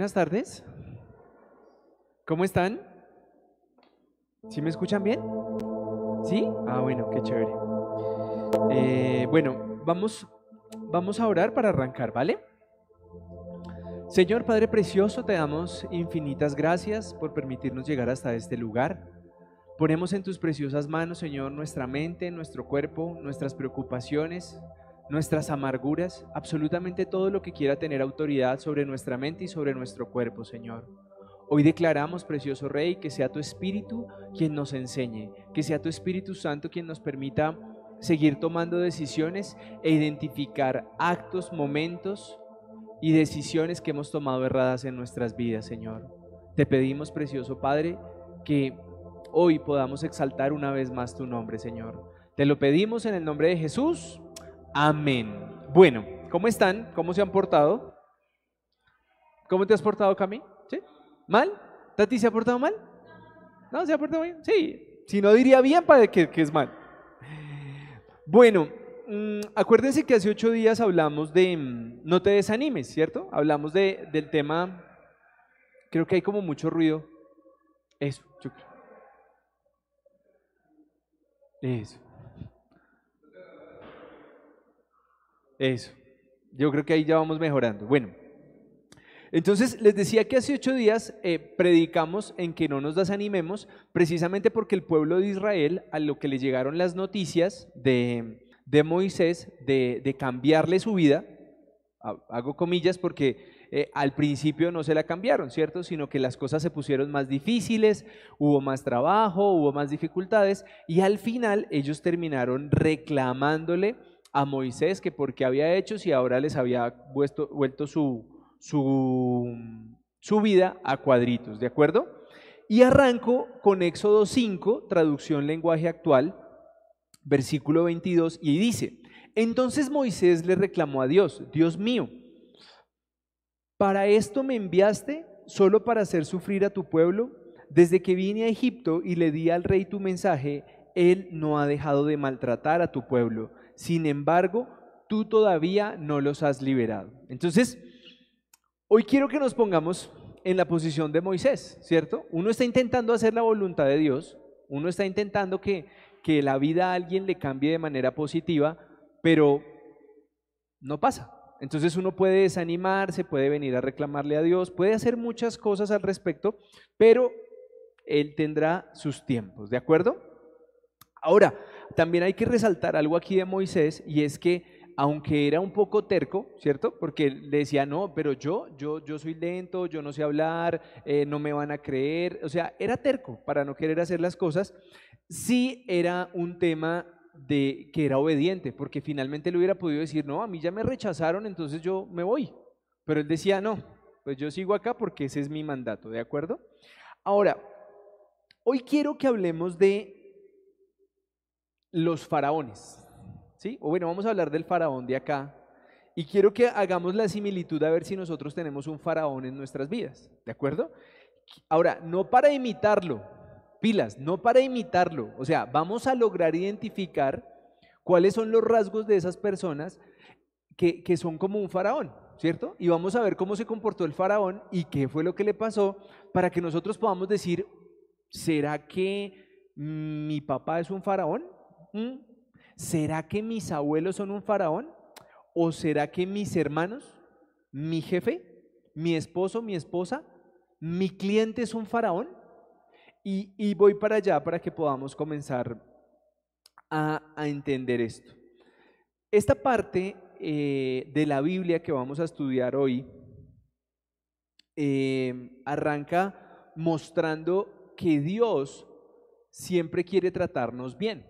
Buenas tardes. ¿Cómo están? ¿Sí me escuchan bien? ¿Sí? Ah, bueno, qué chévere. Eh, bueno, vamos, vamos a orar para arrancar, ¿vale? Señor Padre Precioso, te damos infinitas gracias por permitirnos llegar hasta este lugar. Ponemos en tus preciosas manos, Señor, nuestra mente, nuestro cuerpo, nuestras preocupaciones, nuestras amarguras, absolutamente todo lo que quiera tener autoridad sobre nuestra mente y sobre nuestro cuerpo, Señor. Hoy declaramos, precioso Rey, que sea tu Espíritu quien nos enseñe, que sea tu Espíritu Santo quien nos permita seguir tomando decisiones e identificar actos, momentos y decisiones que hemos tomado erradas en nuestras vidas, Señor. Te pedimos, precioso Padre, que hoy podamos exaltar una vez más tu nombre, Señor. Te lo pedimos en el nombre de Jesús. Amén. Bueno, ¿cómo están? ¿Cómo se han portado? ¿Cómo te has portado, Cami? ¿Sí? ¿Mal? ¿Tati se ha portado mal? ¿No? ¿Se ha portado bien? Sí. Si no, diría bien para que, es mal. Bueno, mm, acuérdense que hace ocho días hablamos de mm, no te desanimes, ¿cierto? Hablamos de, del tema, creo que hay como mucho ruido. Eso. Eso. Eso. Yo creo que ahí ya vamos mejorando. Bueno, entonces les decía que hace ocho días eh, predicamos en que no nos desanimemos, precisamente porque el pueblo de Israel, a lo que le llegaron las noticias de, de Moisés, de, de, cambiarle su vida, hago comillas porque eh, al principio no se la cambiaron, ¿cierto? Sino que las cosas se pusieron más difíciles, hubo más trabajo, hubo más dificultades y al final ellos terminaron reclamándole a Moisés que porque había hecho si ahora les había vuelto, vuelto su, su, su vida a cuadritos, ¿de acuerdo? Y arranco con Éxodo 5, traducción lenguaje actual, versículo 22, y dice, entonces Moisés le reclamó a Dios, Dios mío, ¿para esto me enviaste solo para hacer sufrir a tu pueblo? Desde que vine a Egipto y le di al rey tu mensaje, él no ha dejado de maltratar a tu pueblo sin embargo, tú todavía no los has liberado. Entonces, hoy quiero que nos pongamos en la posición de Moisés, ¿cierto? Uno está intentando hacer la voluntad de Dios, uno está intentando que, que la vida a alguien le cambie de manera positiva, pero no pasa. Entonces uno puede desanimarse, puede venir a reclamarle a Dios, puede hacer muchas cosas al respecto, pero Él tendrá sus tiempos, ¿de acuerdo? Ahora, también hay que resaltar algo aquí de Moisés y es que aunque era un poco terco, ¿cierto? Porque le decía, no, pero yo, yo, yo soy lento, yo no sé hablar, eh, no me van a creer, o sea, era terco para no querer hacer las cosas. Sí era un tema de que era obediente, porque finalmente le hubiera podido decir, no, a mí ya me rechazaron, entonces yo me voy. Pero él decía, no, pues yo sigo acá porque ese es mi mandato, ¿de acuerdo? Ahora, hoy quiero que hablemos de los faraones. ¿Sí? O bueno, vamos a hablar del faraón de acá. Y quiero que hagamos la similitud a ver si nosotros tenemos un faraón en nuestras vidas. ¿De acuerdo? Ahora, no para imitarlo, pilas, no para imitarlo. O sea, vamos a lograr identificar cuáles son los rasgos de esas personas que, que son como un faraón, ¿cierto? Y vamos a ver cómo se comportó el faraón y qué fue lo que le pasó para que nosotros podamos decir, ¿será que mi papá es un faraón? ¿Mm? ¿será que mis abuelos son un faraón? ¿O será que mis hermanos, mi jefe, mi esposo, mi esposa, mi cliente es un faraón? Y, voy para allá para que podamos comenzar a, entender esto. Esta parte eh, de la Biblia que vamos a estudiar hoy eh, arranca mostrando que Dios siempre quiere tratarnos bien.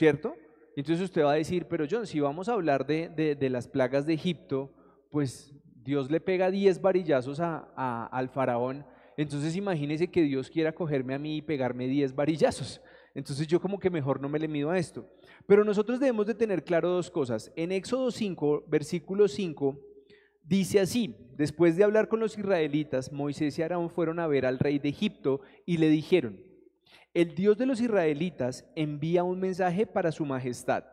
¿Cierto? Entonces usted va a decir, pero John, si vamos a hablar de, las plagas de Egipto, pues Dios le pega 10 varillazos a, al faraón, entonces imagínese que Dios quiera cogerme a mí y pegarme 10 varillazos. Entonces yo como que mejor no me le mido a esto. Pero nosotros debemos de tener claro dos cosas. En Éxodo 5, versículo 5, dice así, después de hablar con los israelitas, Moisés y Aarón fueron a ver al rey de Egipto y le dijeron, el Dios de los israelitas envía un mensaje para su majestad.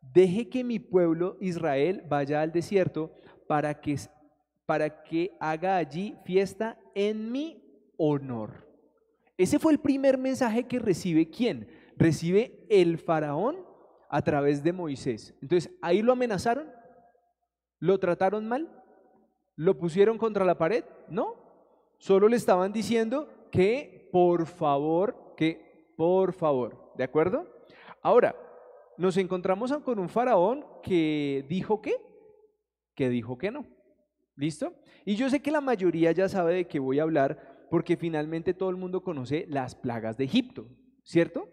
Deje que mi pueblo Israel vaya al desierto para que, para que haga allí fiesta en mi honor. Ese fue el primer mensaje que recibe quién? Recibe el faraón a través de Moisés. Entonces, ahí lo amenazaron, lo trataron mal, lo pusieron contra la pared, no, solo le estaban diciendo que por favor, que por favor, ¿de acuerdo? Ahora, nos encontramos con un faraón que dijo que, que dijo que no. ¿Listo? Y yo sé que la mayoría ya sabe de qué voy a hablar porque finalmente todo el mundo conoce las plagas de Egipto, ¿cierto?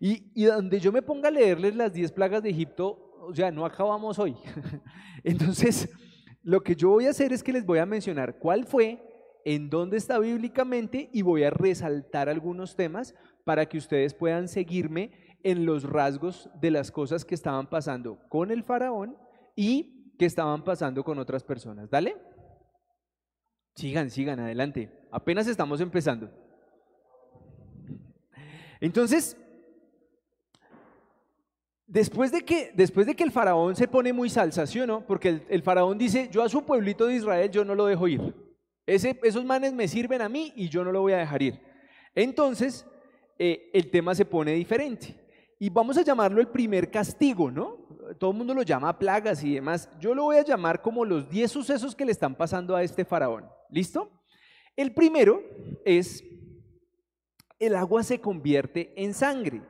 Y, y donde yo me ponga a leerles las 10 plagas de Egipto, o sea, no acabamos hoy. Entonces, lo que yo voy a hacer es que les voy a mencionar cuál fue, en dónde está bíblicamente y voy a resaltar algunos temas para que ustedes puedan seguirme en los rasgos de las cosas que estaban pasando con el faraón y que estaban pasando con otras personas. Dale. Sigan, sigan, adelante. Apenas estamos empezando. Entonces, después de que, después de que el faraón se pone muy salsa, ¿sí o no? Porque el, faraón dice, yo a su pueblito de Israel yo no lo dejo ir. Esos manes me sirven a mí y yo no lo voy a dejar ir. Entonces, eh, el tema se pone diferente. Y vamos a llamarlo el primer castigo, ¿no? Todo el mundo lo llama plagas y demás. Yo lo voy a llamar como los 10 sucesos que le están pasando a este faraón. ¿Listo? El primero es, el agua se convierte en sangre.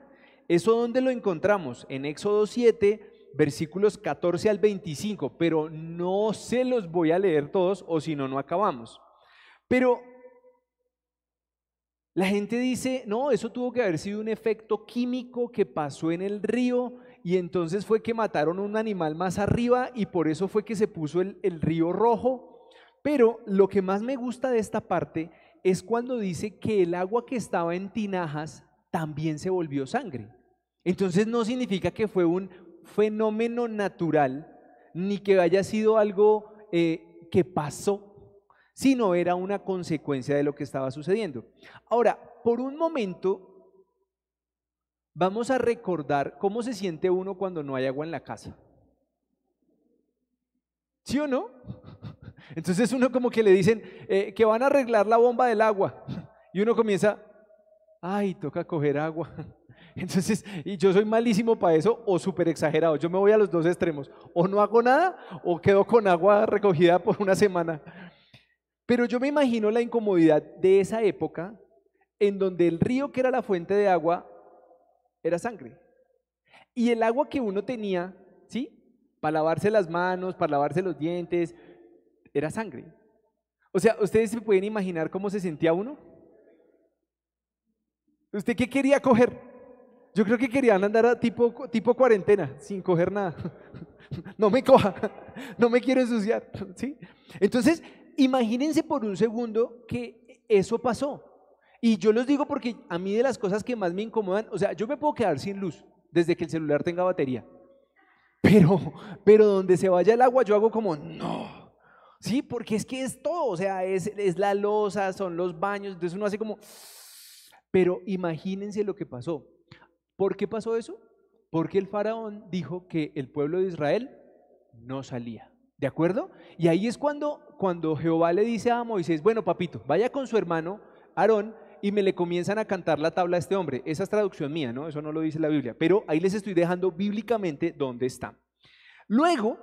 ¿Eso dónde lo encontramos? En Éxodo 7, versículos 14 al 25, pero no se los voy a leer todos o si no, no acabamos. Pero la gente dice, no, eso tuvo que haber sido un efecto químico que pasó en el río y entonces fue que mataron un animal más arriba y por eso fue que se puso el, el río rojo. Pero lo que más me gusta de esta parte es cuando dice que el agua que estaba en tinajas también se volvió sangre. Entonces no significa que fue un fenómeno natural, ni que haya sido algo eh, que pasó sino era una consecuencia de lo que estaba sucediendo. Ahora, por un momento, vamos a recordar cómo se siente uno cuando no hay agua en la casa. ¿Sí o no? Entonces uno como que le dicen eh, que van a arreglar la bomba del agua y uno comienza, ay, toca coger agua. Entonces, y yo soy malísimo para eso o súper exagerado. Yo me voy a los dos extremos. O no hago nada o quedo con agua recogida por una semana. Pero yo me imagino la incomodidad de esa época en donde el río que era la fuente de agua era sangre. Y el agua que uno tenía, ¿sí? Para lavarse las manos, para lavarse los dientes, era sangre. O sea, ¿ustedes se pueden imaginar cómo se sentía uno? ¿Usted qué quería coger? Yo creo que querían andar tipo, tipo cuarentena, sin coger nada. No me coja, no me quiero ensuciar, ¿sí? Entonces, imagínense por un segundo que eso pasó. Y yo los digo porque a mí de las cosas que más me incomodan, o sea, yo me puedo quedar sin luz desde que el celular tenga batería. Pero, pero donde se vaya el agua, yo hago como, no. Sí, porque es que es todo, o sea, es, es la losa, son los baños, entonces uno hace como, pero imagínense lo que pasó. ¿Por qué pasó eso? Porque el faraón dijo que el pueblo de Israel no salía. ¿De acuerdo? Y ahí es cuando, cuando Jehová le dice a Moisés, bueno, papito, vaya con su hermano Aarón y me le comienzan a cantar la tabla a este hombre. Esa es traducción mía, ¿no? Eso no lo dice la Biblia, pero ahí les estoy dejando bíblicamente dónde está. Luego,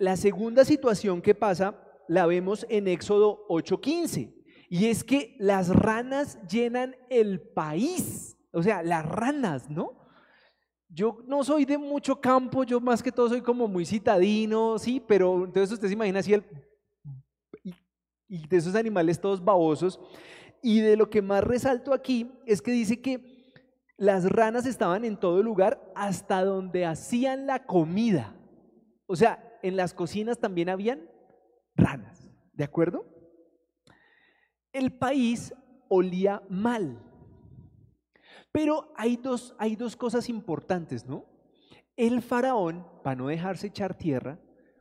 la segunda situación que pasa la vemos en Éxodo 8:15, y es que las ranas llenan el país, o sea, las ranas, ¿no? Yo no soy de mucho campo, yo más que todo soy como muy citadino, sí, pero entonces usted se imagina así el, y, de esos animales todos babosos. Y de lo que más resalto aquí es que dice que las ranas estaban en todo lugar hasta donde hacían la comida. O sea, en las cocinas también habían ranas, ¿de acuerdo? El país olía mal. Pero hay dos, hay dos cosas importantes, ¿no? El faraón, para no dejarse echar tierra,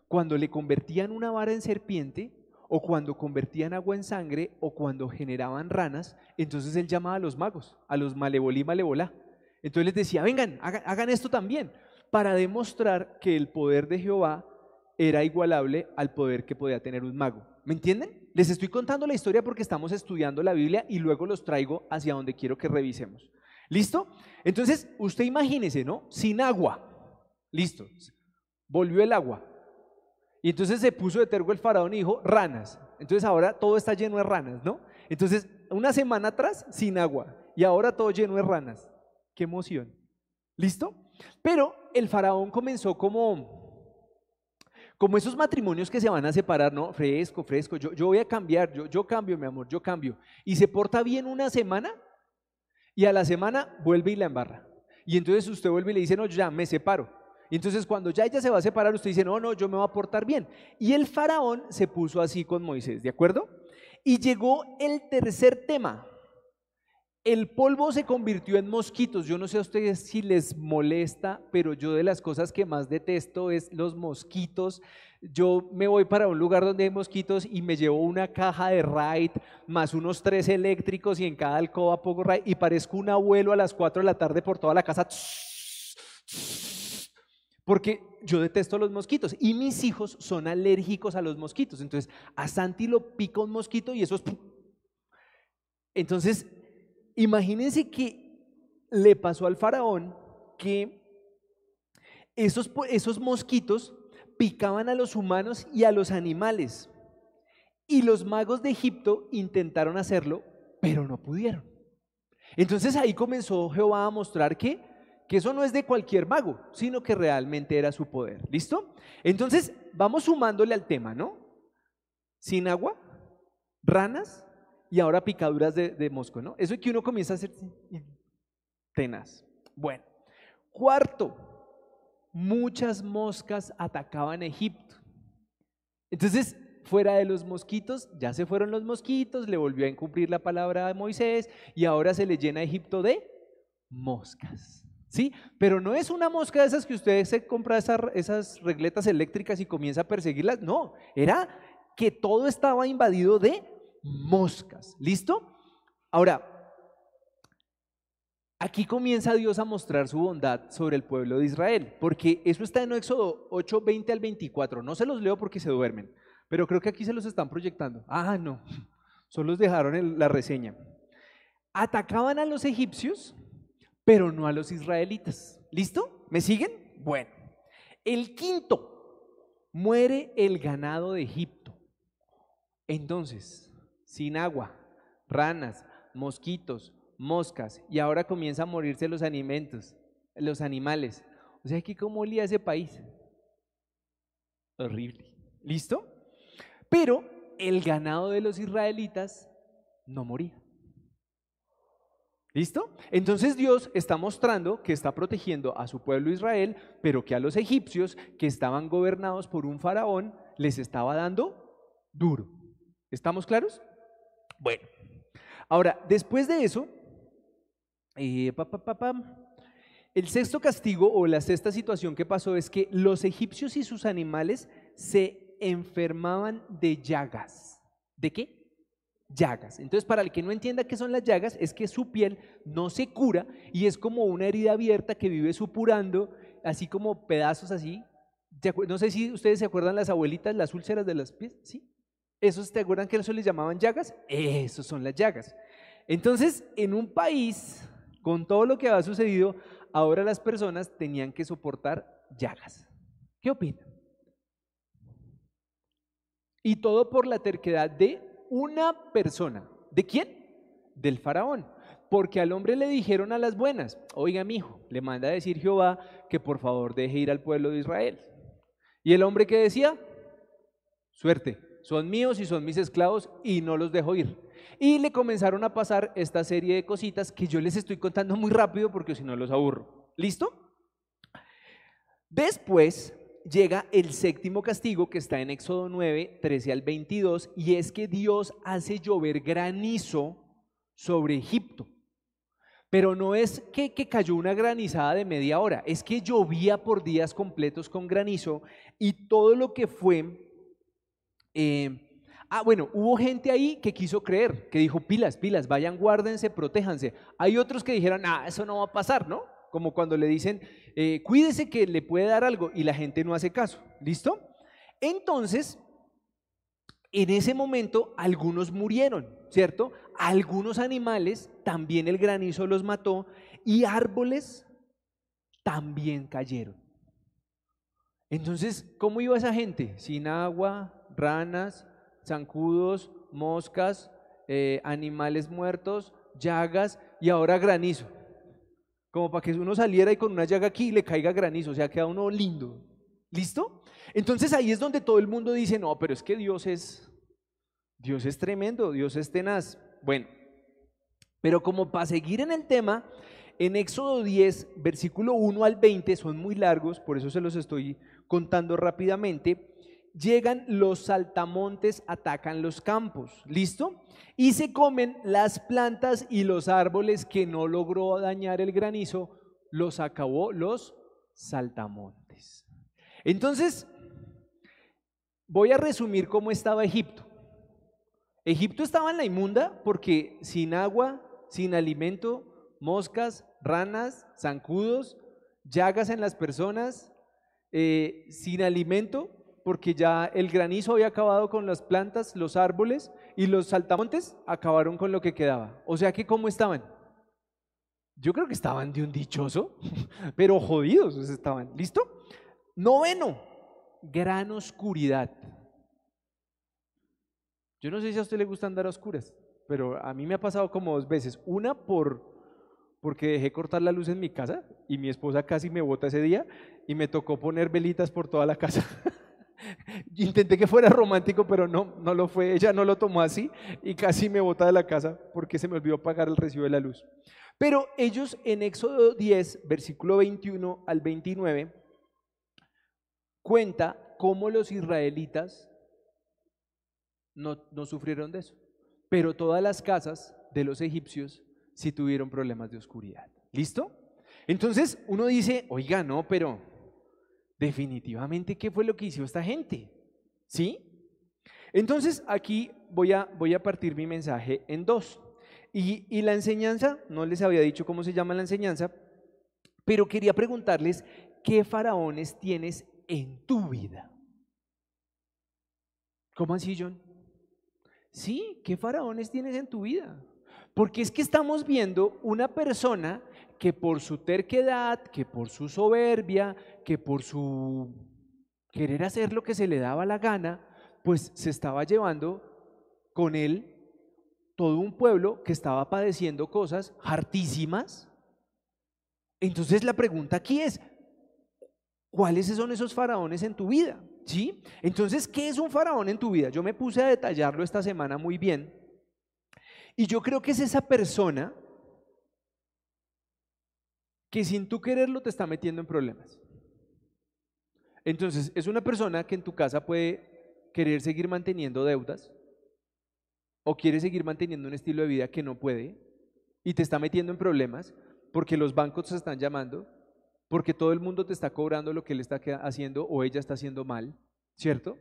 cuando le convertían una vara en serpiente, o cuando convertían agua en sangre, o cuando generaban ranas, entonces él llamaba a los magos, a los malevolí malevolá. Entonces les decía, vengan, hagan, esto también, para demostrar que el poder de Jehová era igualable al poder que podía tener un mago. ¿Me entienden? Les estoy contando la historia porque estamos estudiando la Biblia y luego los traigo hacia donde quiero que revisemos. ¿Listo? Entonces, usted imagínese, ¿no? Sin agua. Listo. Volvió el agua. Y entonces se puso de tergo el faraón y dijo, ranas. Entonces ahora todo está lleno de ranas, ¿no? Entonces, una semana atrás, sin agua. Y ahora todo lleno de ranas. Qué emoción. ¿Listo? Pero el faraón comenzó como como esos matrimonios que se van a separar, ¿no? Fresco, fresco, yo, yo voy a cambiar, yo, yo cambio, mi amor, yo cambio. Y se porta bien una semana y a la semana vuelve y la embarra. Y entonces usted vuelve y le dice, no, ya me separo. Y entonces cuando ya ella se va a separar, usted dice, no, no, yo me voy a portar bien. Y el faraón se puso así con Moisés, ¿de acuerdo? Y llegó el tercer tema. El polvo se convirtió en mosquitos. Yo no sé a ustedes si les molesta, pero yo de las cosas que más detesto es los mosquitos. Yo me voy para un lugar donde hay mosquitos y me llevo una caja de Raid más unos tres eléctricos y en cada alcoba pongo Raid y parezco un abuelo a las 4 de la tarde por toda la casa. Porque yo detesto los mosquitos y mis hijos son alérgicos a los mosquitos. Entonces, a Santi lo pica un mosquito y eso es... Entonces, imagínense que le pasó al faraón que esos, esos mosquitos picaban a los humanos y a los animales. Y los magos de Egipto intentaron hacerlo, pero no pudieron. Entonces ahí comenzó Jehová a mostrar que, que eso no es de cualquier mago, sino que realmente era su poder. ¿Listo? Entonces vamos sumándole al tema, ¿no? Sin agua, ranas, y ahora picaduras de, mosco, ¿no? Eso es que uno comienza a hacer tenaz. Bueno, cuarto, muchas moscas atacaban Egipto. Entonces, fuera de los mosquitos, ya se fueron los mosquitos, le volvió a incumplir la palabra de Moisés y ahora se le llena Egipto de moscas. ¿Sí? Pero no es una mosca de esas que ustedes se compra esas, esas regletas eléctricas y comienza a perseguirlas. No, era que todo estaba invadido de moscas. ¿Listo? Ahora, aquí comienza Dios a mostrar su bondad sobre el pueblo de Israel, porque eso está en Éxodo 8, 20 al 24. No se los leo porque se duermen, pero creo que aquí se los están proyectando. Ah, no, solo los dejaron en la reseña. Atacaban a los egipcios, pero no a los israelitas. ¿Listo? ¿Me siguen? Bueno, el quinto, muere el ganado de Egipto. Entonces, sin agua, ranas, mosquitos, moscas, y ahora comienza a morirse los alimentos, los animales. O sea que cómo olía ese país. Horrible. ¿Listo? Pero el ganado de los israelitas no moría. ¿Listo? Entonces Dios está mostrando que está protegiendo a su pueblo Israel, pero que a los egipcios que estaban gobernados por un faraón les estaba dando duro. ¿Estamos claros? Bueno, ahora, después de eso, eh, el sexto castigo o la sexta situación que pasó es que los egipcios y sus animales se enfermaban de llagas. ¿De qué? Llagas. Entonces, para el que no entienda qué son las llagas, es que su piel no se cura y es como una herida abierta que vive supurando, así como pedazos así. No sé si ustedes se acuerdan las abuelitas, las úlceras de las pies, ¿sí? ¿Esos te acuerdan que eso les llamaban llagas? Esos son las llagas. Entonces, en un país, con todo lo que ha sucedido, ahora las personas tenían que soportar llagas. ¿Qué opinan? Y todo por la terquedad de una persona. ¿De quién? Del faraón. Porque al hombre le dijeron a las buenas, oiga mi hijo, le manda a decir Jehová que por favor deje ir al pueblo de Israel. Y el hombre que decía, suerte, son míos y son mis esclavos y no los dejo ir. Y le comenzaron a pasar esta serie de cositas que yo les estoy contando muy rápido porque si no los aburro. ¿Listo? Después llega el séptimo castigo que está en Éxodo 9, 13 al 22 y es que Dios hace llover granizo sobre Egipto. Pero no es que, que, cayó una granizada de media hora, es que llovía por días completos con granizo y todo lo que fue eh, ah, bueno, hubo gente ahí que quiso creer, que dijo, pilas, pilas, vayan, guárdense, protéjanse. Hay otros que dijeron, ah, eso no va a pasar, ¿no? Como cuando le dicen, eh, cuídese que le puede dar algo y la gente no hace caso. ¿Listo? Entonces, en ese momento algunos murieron, ¿cierto? Algunos animales también el granizo los mató y árboles también cayeron. Entonces, ¿cómo iba esa gente? Sin agua, ranas, zancudos, moscas, eh, animales muertos, llagas y ahora granizo. Como para que uno saliera y con una llaga aquí le caiga granizo, o sea, queda uno lindo. ¿Listo? Entonces ahí es donde todo el mundo dice, no, pero es que Dios es, Dios es tremendo, Dios es tenaz. Bueno, pero como para seguir en el tema, en Éxodo 10, versículo 1 al 20, son muy largos, por eso se los estoy contando rápidamente llegan los saltamontes, atacan los campos, ¿listo? Y se comen las plantas y los árboles que no logró dañar el granizo, los acabó los saltamontes. Entonces, voy a resumir cómo estaba Egipto. Egipto estaba en la inmunda porque sin agua, sin alimento, moscas, ranas, zancudos, llagas en las personas, eh, sin alimento, porque ya el granizo había acabado con las plantas, los árboles y los saltamontes acabaron con lo que quedaba. O sea que, ¿cómo estaban? Yo creo que estaban de un dichoso, pero jodidos estaban. ¿Listo? Noveno, gran oscuridad. Yo no sé si a usted le gusta andar a oscuras, pero a mí me ha pasado como dos veces. Una por porque dejé cortar la luz en mi casa y mi esposa casi me bota ese día y me tocó poner velitas por toda la casa. Intenté que fuera romántico, pero no, no lo fue. Ella no lo tomó así y casi me bota de la casa porque se me olvidó pagar el recibo de la luz. Pero ellos en Éxodo 10, versículo 21 al 29, cuenta cómo los israelitas no, no sufrieron de eso. Pero todas las casas de los egipcios sí tuvieron problemas de oscuridad. ¿Listo? Entonces uno dice, oiga, no, pero definitivamente, ¿qué fue lo que hizo esta gente? ¿Sí? Entonces, aquí voy a, voy a partir mi mensaje en dos. Y, y la enseñanza, no les había dicho cómo se llama la enseñanza, pero quería preguntarles, ¿qué faraones tienes en tu vida? ¿Cómo así, John? Sí, ¿qué faraones tienes en tu vida? Porque es que estamos viendo una persona que por su terquedad, que por su soberbia, que por su querer hacer lo que se le daba la gana, pues se estaba llevando con él todo un pueblo que estaba padeciendo cosas hartísimas. Entonces la pregunta aquí es, ¿cuáles son esos faraones en tu vida? ¿Sí? Entonces, ¿qué es un faraón en tu vida? Yo me puse a detallarlo esta semana muy bien y yo creo que es esa persona que sin tú quererlo te está metiendo en problemas. Entonces, es una persona que en tu casa puede querer seguir manteniendo deudas o quiere seguir manteniendo un estilo de vida que no puede y te está metiendo en problemas porque los bancos te están llamando, porque todo el mundo te está cobrando lo que él está haciendo o ella está haciendo mal, ¿cierto?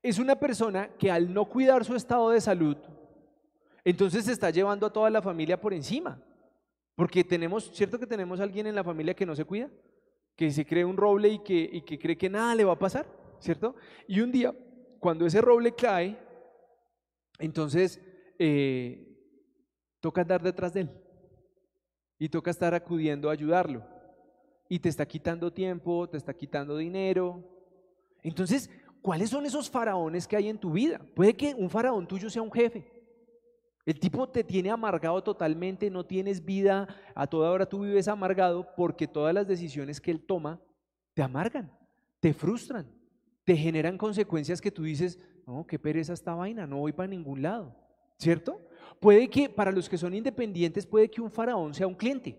Es una persona que al no cuidar su estado de salud, entonces se está llevando a toda la familia por encima. Porque tenemos, ¿cierto que tenemos alguien en la familia que no se cuida? Que se cree un roble y que, que cree que nada le va a pasar, ¿cierto? Y un día, cuando ese roble cae, entonces eh, toca andar detrás de él. Y toca estar acudiendo a ayudarlo. Y te está quitando tiempo, te está quitando dinero. Entonces, ¿cuáles son esos faraones que hay en tu vida? Puede que un faraón tuyo sea un jefe. El tipo te tiene amargado totalmente, no tienes vida, a toda hora tú vives amargado porque todas las decisiones que él toma te amargan, te frustran, te generan consecuencias que tú dices, no, qué pereza esta vaina, no voy para ningún lado, ¿cierto? Puede que para los que son independientes, puede que un faraón sea un cliente.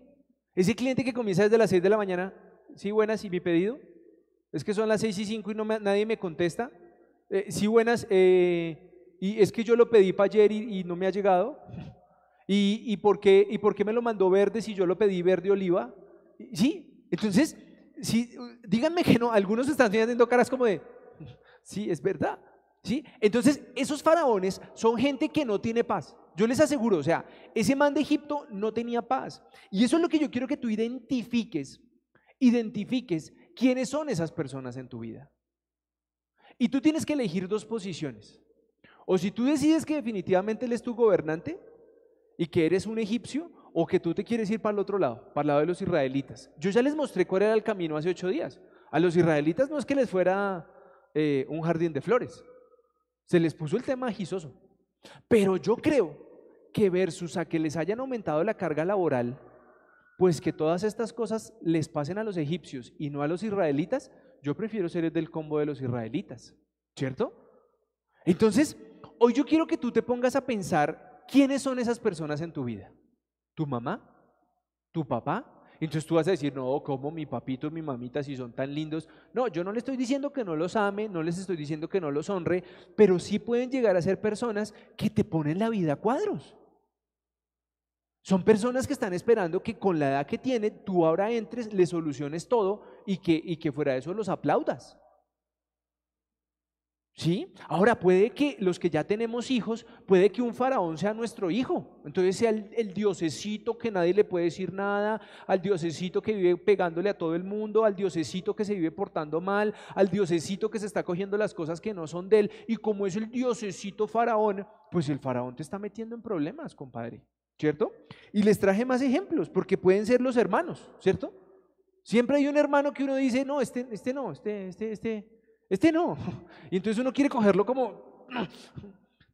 Ese cliente que comienza desde las 6 de la mañana, sí, buenas, ¿y mi pedido? Es que son las 6 y 5 y no nadie me contesta. Eh, sí, buenas, eh, y es que yo lo pedí para ayer y, no me ha llegado. ¿Y, y, por qué, ¿Y por me lo mandó verde si yo lo pedí verde oliva? Sí, entonces, sí, díganme que no, algunos están haciendo caras como de, sí, es verdad. ¿Sí? Entonces, esos faraones son gente que no tiene paz. Yo les aseguro, o sea, ese man de Egipto no tenía paz. Y eso es lo que yo quiero que tú identifiques, identifiques quiénes son esas personas en tu vida. Y tú tienes que elegir dos posiciones. O si tú decides que definitivamente él es tu gobernante y que eres un egipcio, o que tú te quieres ir para el otro lado, para el lado de los israelitas. Yo ya les mostré cuál era el camino hace ocho días. A los israelitas no es que les fuera eh, un jardín de flores, se les puso el tema gizoso. Pero yo creo que versus a que les hayan aumentado la carga laboral, pues que todas estas cosas les pasen a los egipcios y no a los israelitas, yo prefiero ser el del combo de los israelitas, ¿cierto? Entonces, hoy yo quiero que tú te pongas a pensar quiénes son esas personas en tu vida. ¿Tu mamá? ¿Tu papá? Entonces tú vas a decir, no, como mi papito, mi mamita, si son tan lindos. No, yo no le estoy diciendo que no los ame, no les estoy diciendo que no los honre, pero sí pueden llegar a ser personas que te ponen la vida a cuadros. Son personas que están esperando que con la edad que tiene tú ahora entres, le soluciones todo y que, y que fuera de eso los aplaudas. ¿Sí? Ahora puede que los que ya tenemos hijos, puede que un faraón sea nuestro hijo. Entonces sea el, el, diosecito que nadie le puede decir nada, al diosecito que vive pegándole a todo el mundo, al diosecito que se vive portando mal, al diosecito que se está cogiendo las cosas que no son de él. Y como es el diosecito faraón, pues el faraón te está metiendo en problemas, compadre. ¿cierto? Y les traje más ejemplos, porque pueden ser los hermanos, ¿cierto? Siempre hay un hermano que uno dice, no, este, este no, este, este, este, este no. Y entonces uno quiere cogerlo como...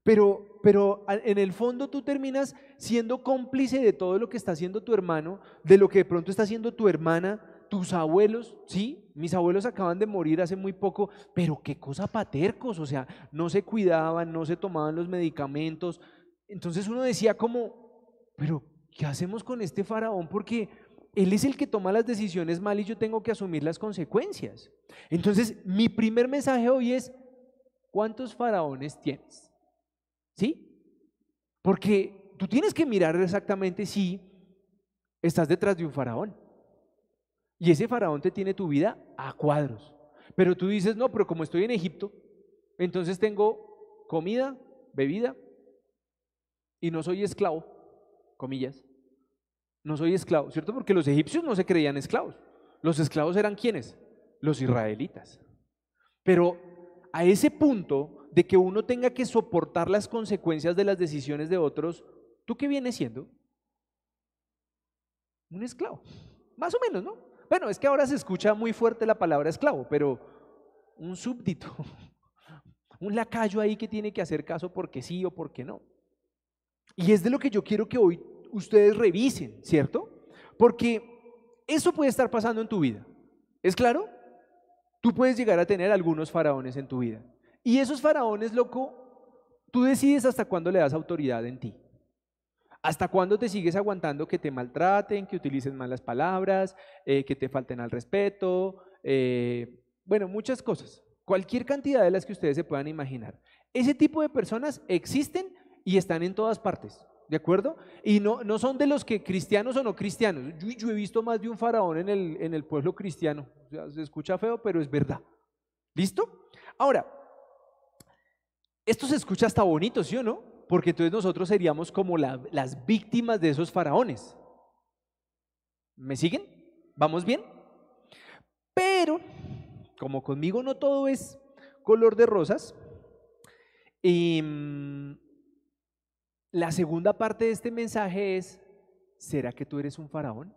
Pero, pero en el fondo tú terminas siendo cómplice de todo lo que está haciendo tu hermano, de lo que de pronto está haciendo tu hermana, tus abuelos, sí, mis abuelos acaban de morir hace muy poco, pero qué cosa patercos, o sea, no se cuidaban, no se tomaban los medicamentos. Entonces uno decía como, pero ¿qué hacemos con este faraón? Porque él es el que toma las decisiones mal y yo tengo que asumir las consecuencias. Entonces, mi primer mensaje hoy es, ¿cuántos faraones tienes? ¿Sí? Porque tú tienes que mirar exactamente si estás detrás de un faraón. Y ese faraón te tiene tu vida a cuadros. Pero tú dices, no, pero como estoy en Egipto, entonces tengo comida, bebida y no soy esclavo comillas, no soy esclavo, ¿cierto? Porque los egipcios no se creían esclavos. Los esclavos eran quienes? Los israelitas. Pero a ese punto de que uno tenga que soportar las consecuencias de las decisiones de otros, ¿tú qué vienes siendo? Un esclavo. Más o menos, ¿no? Bueno, es que ahora se escucha muy fuerte la palabra esclavo, pero un súbdito, un lacayo ahí que tiene que hacer caso porque sí o porque no. Y es de lo que yo quiero que hoy ustedes revisen, ¿cierto? Porque eso puede estar pasando en tu vida. ¿Es claro? Tú puedes llegar a tener algunos faraones en tu vida. Y esos faraones, loco, tú decides hasta cuándo le das autoridad en ti. ¿Hasta cuándo te sigues aguantando que te maltraten, que utilicen malas palabras, eh, que te falten al respeto? Eh, bueno, muchas cosas. Cualquier cantidad de las que ustedes se puedan imaginar. Ese tipo de personas existen y están en todas partes. ¿De acuerdo? Y no, no son de los que cristianos o no cristianos. Yo, he visto más de un faraón en el, en el pueblo cristiano. se escucha feo, pero es verdad. ¿Listo? Ahora, esto se escucha hasta bonito, ¿sí o no? Porque entonces nosotros seríamos como las víctimas de esos faraones. ¿Me siguen? ¿Vamos bien? Pero, como conmigo no todo es color de rosas, em, la segunda parte de este mensaje es, ¿será que tú eres un faraón?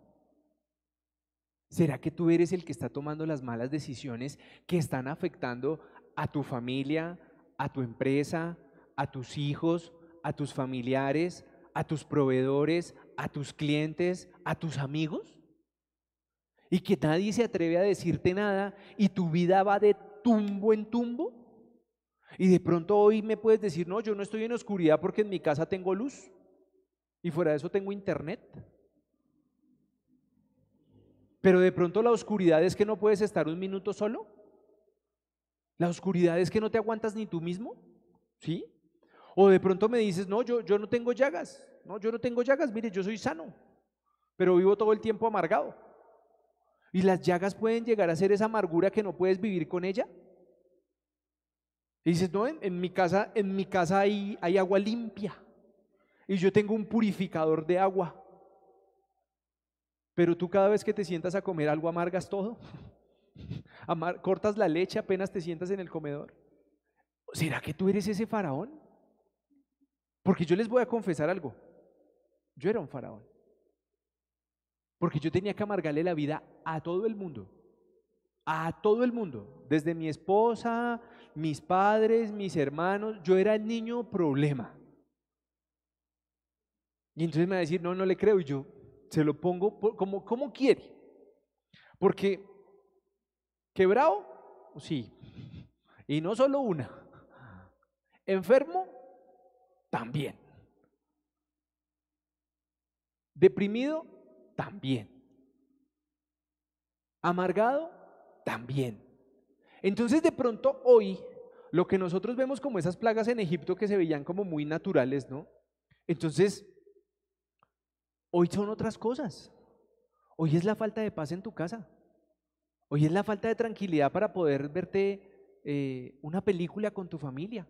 ¿Será que tú eres el que está tomando las malas decisiones que están afectando a tu familia, a tu empresa, a tus hijos, a tus familiares, a tus proveedores, a tus clientes, a tus amigos? Y que nadie se atreve a decirte nada y tu vida va de tumbo en tumbo. Y de pronto hoy me puedes decir, no, yo no estoy en oscuridad porque en mi casa tengo luz y fuera de eso tengo internet. Pero de pronto la oscuridad es que no puedes estar un minuto solo. La oscuridad es que no te aguantas ni tú mismo. ¿Sí? O de pronto me dices, no, yo, yo no tengo llagas. No, yo no tengo llagas, mire, yo soy sano. Pero vivo todo el tiempo amargado. Y las llagas pueden llegar a ser esa amargura que no puedes vivir con ella. Y dices, no, en, mi casa, en mi casa hay, hay agua limpia. Y yo tengo un purificador de agua. Pero tú cada vez que te sientas a comer algo amargas todo. cortas la leche apenas te sientas en el comedor. ¿será que tú eres ese faraón? Porque yo les voy a confesar algo. Yo era un faraón. Porque yo tenía que amargarle la vida a todo el mundo. A todo el mundo. Desde mi esposa, mis padres, mis hermanos. Yo era el niño problema. Y entonces me va a decir, no, no le creo. Y yo se lo pongo como, como quiere. Porque, quebrado, sí. Y no solo una. Enfermo, también. Deprimido, también. Amargado, también. Entonces de pronto hoy, lo que nosotros vemos como esas plagas en Egipto que se veían como muy naturales, ¿no? Entonces, hoy son otras cosas. Hoy es la falta de paz en tu casa. Hoy es la falta de tranquilidad para poder verte eh, una película con tu familia.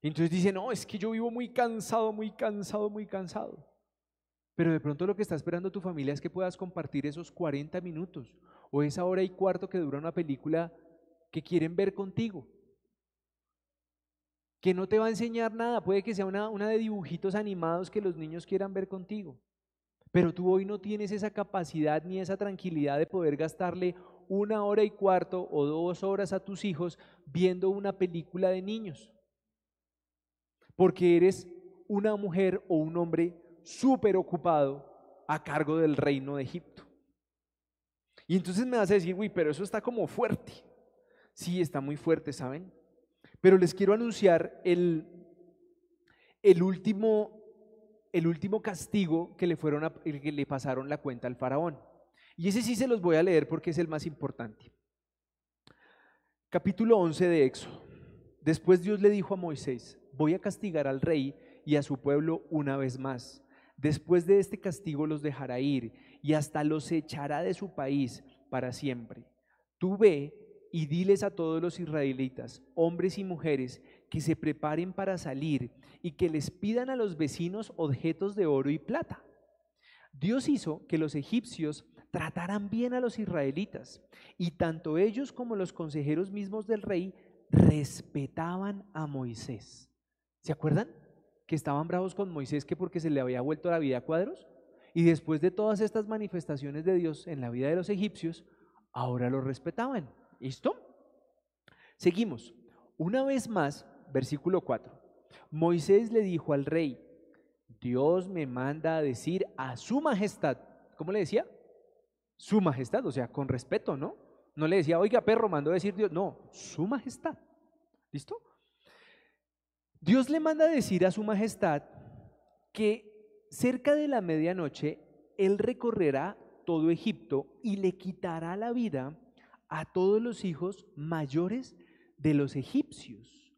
Entonces dice, no, es que yo vivo muy cansado, muy cansado, muy cansado. Pero de pronto lo que está esperando tu familia es que puedas compartir esos 40 minutos o esa hora y cuarto que dura una película que quieren ver contigo. Que no te va a enseñar nada, puede que sea una, una de dibujitos animados que los niños quieran ver contigo. Pero tú hoy no tienes esa capacidad ni esa tranquilidad de poder gastarle una hora y cuarto o dos horas a tus hijos viendo una película de niños porque eres una mujer o un hombre súper ocupado a cargo del reino de Egipto. Y entonces me vas a decir, uy, pero eso está como fuerte. Sí, está muy fuerte, ¿saben? Pero les quiero anunciar el, el, último, el último castigo que le, fueron a, que le pasaron la cuenta al faraón. Y ese sí se los voy a leer porque es el más importante. Capítulo 11 de Éxodo. Después Dios le dijo a Moisés, voy a castigar al rey y a su pueblo una vez más. Después de este castigo los dejará ir y hasta los echará de su país para siempre. Tú ve y diles a todos los israelitas, hombres y mujeres, que se preparen para salir y que les pidan a los vecinos objetos de oro y plata. Dios hizo que los egipcios trataran bien a los israelitas y tanto ellos como los consejeros mismos del rey respetaban a Moisés. ¿Se acuerdan? Que estaban bravos con Moisés que porque se le había vuelto la vida a cuadros. Y después de todas estas manifestaciones de Dios en la vida de los egipcios, ahora lo respetaban. ¿Listo? Seguimos. Una vez más, versículo 4. Moisés le dijo al rey, Dios me manda a decir a su majestad, ¿cómo le decía? Su majestad, o sea, con respeto, ¿no? No le decía, oiga, perro, mandó a decir Dios, no, su majestad. ¿Listo? Dios le manda a decir a su majestad que cerca de la medianoche él recorrerá todo Egipto y le quitará la vida a todos los hijos mayores de los egipcios.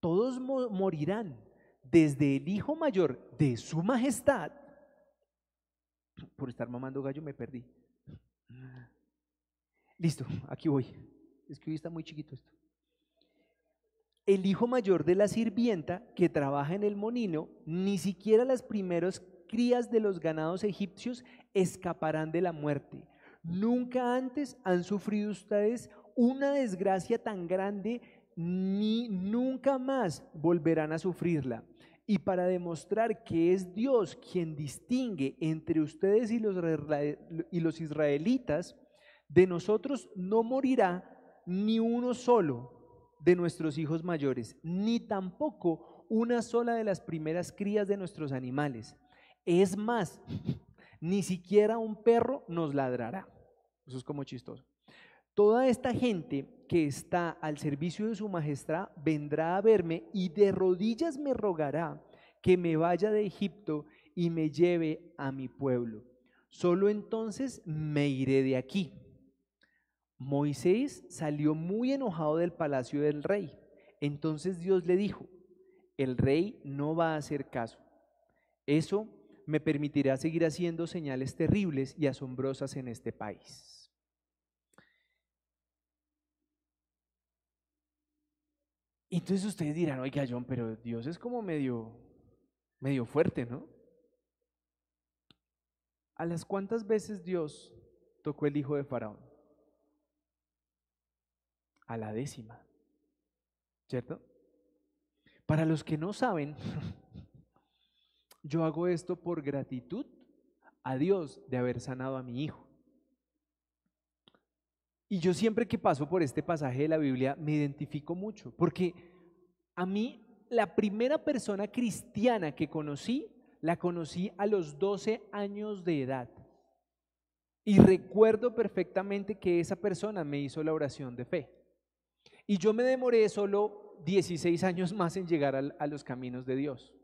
Todos morirán, desde el hijo mayor de su majestad. Por estar mamando gallo me perdí. Listo, aquí voy. Es que hoy está muy chiquito esto el hijo mayor de la sirvienta que trabaja en el molino, ni siquiera las primeras crías de los ganados egipcios escaparán de la muerte. Nunca antes han sufrido ustedes una desgracia tan grande, ni nunca más volverán a sufrirla. Y para demostrar que es Dios quien distingue entre ustedes y los, y los israelitas, de nosotros no morirá ni uno solo, de nuestros hijos mayores, ni tampoco una sola de las primeras crías de nuestros animales. Es más, ni siquiera un perro nos ladrará. Eso es como chistoso. Toda esta gente que está al servicio de su majestad vendrá a verme y de rodillas me rogará que me vaya de Egipto y me lleve a mi pueblo. Solo entonces me iré de aquí. Moisés salió muy enojado del palacio del rey. Entonces Dios le dijo, el rey no va a hacer caso. Eso me permitirá seguir haciendo señales terribles y asombrosas en este país. Entonces ustedes dirán, oiga John, pero Dios es como medio, medio fuerte, ¿no? ¿A las cuántas veces Dios tocó el hijo de Faraón? a la décima. ¿Cierto? Para los que no saben, yo hago esto por gratitud a Dios de haber sanado a mi hijo. Y yo siempre que paso por este pasaje de la Biblia me identifico mucho, porque a mí la primera persona cristiana que conocí, la conocí a los 12 años de edad. Y recuerdo perfectamente que esa persona me hizo la oración de fe. Y yo me demoré solo 16 años más en llegar a, los caminos de Dios.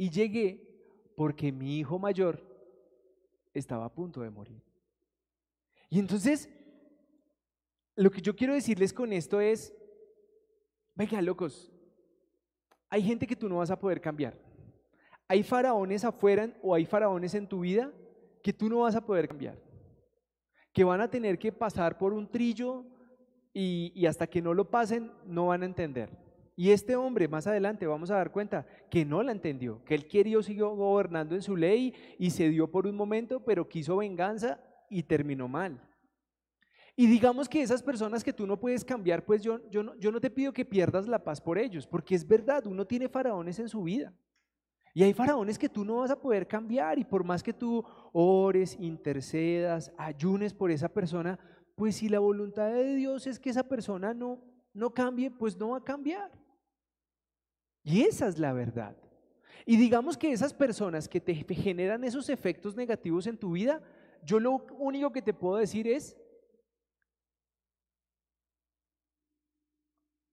Y llegué porque mi hijo mayor estaba a punto de morir. Y entonces lo que yo quiero decirles con esto es, venga, locos, hay gente que tú no vas a poder cambiar. Hay faraones afuera o hay faraones en tu vida que tú no vas a poder cambiar. Que van a tener que pasar por un trillo y, y hasta que no lo pasen no van a entender. Y este hombre, más adelante vamos a dar cuenta que no la entendió, que él quería siguió gobernando en su ley y se dio por un momento, pero quiso venganza y terminó mal. Y digamos que esas personas que tú no puedes cambiar, pues yo, yo, no, yo no te pido que pierdas la paz por ellos, porque es verdad, uno tiene faraones en su vida. Y hay faraones que tú no vas a poder cambiar y por más que tú ores, intercedas, ayunes por esa persona, pues si la voluntad de Dios es que esa persona no, no cambie, pues no va a cambiar. Y esa es la verdad. Y digamos que esas personas que te generan esos efectos negativos en tu vida, yo lo único que te puedo decir es,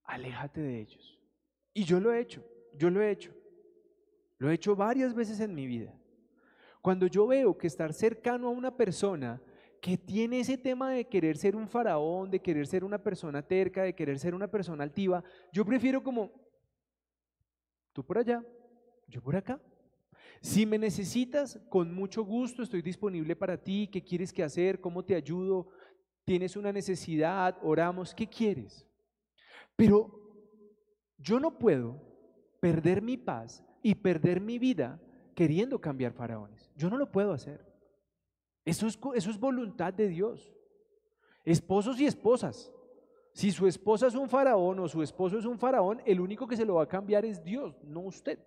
aléjate de ellos. Y yo lo he hecho, yo lo he hecho. Lo he hecho varias veces en mi vida. Cuando yo veo que estar cercano a una persona que tiene ese tema de querer ser un faraón, de querer ser una persona terca, de querer ser una persona altiva, yo prefiero como, tú por allá, yo por acá. Si me necesitas, con mucho gusto estoy disponible para ti. ¿Qué quieres que hacer? ¿Cómo te ayudo? ¿Tienes una necesidad? Oramos. ¿Qué quieres? Pero yo no puedo perder mi paz y perder mi vida queriendo cambiar faraones. Yo no lo puedo hacer. Eso es, voluntad de Dios. Esposos y esposas. Si su esposa es un faraón o su esposo es un faraón, el único que se lo va a cambiar es Dios, no usted.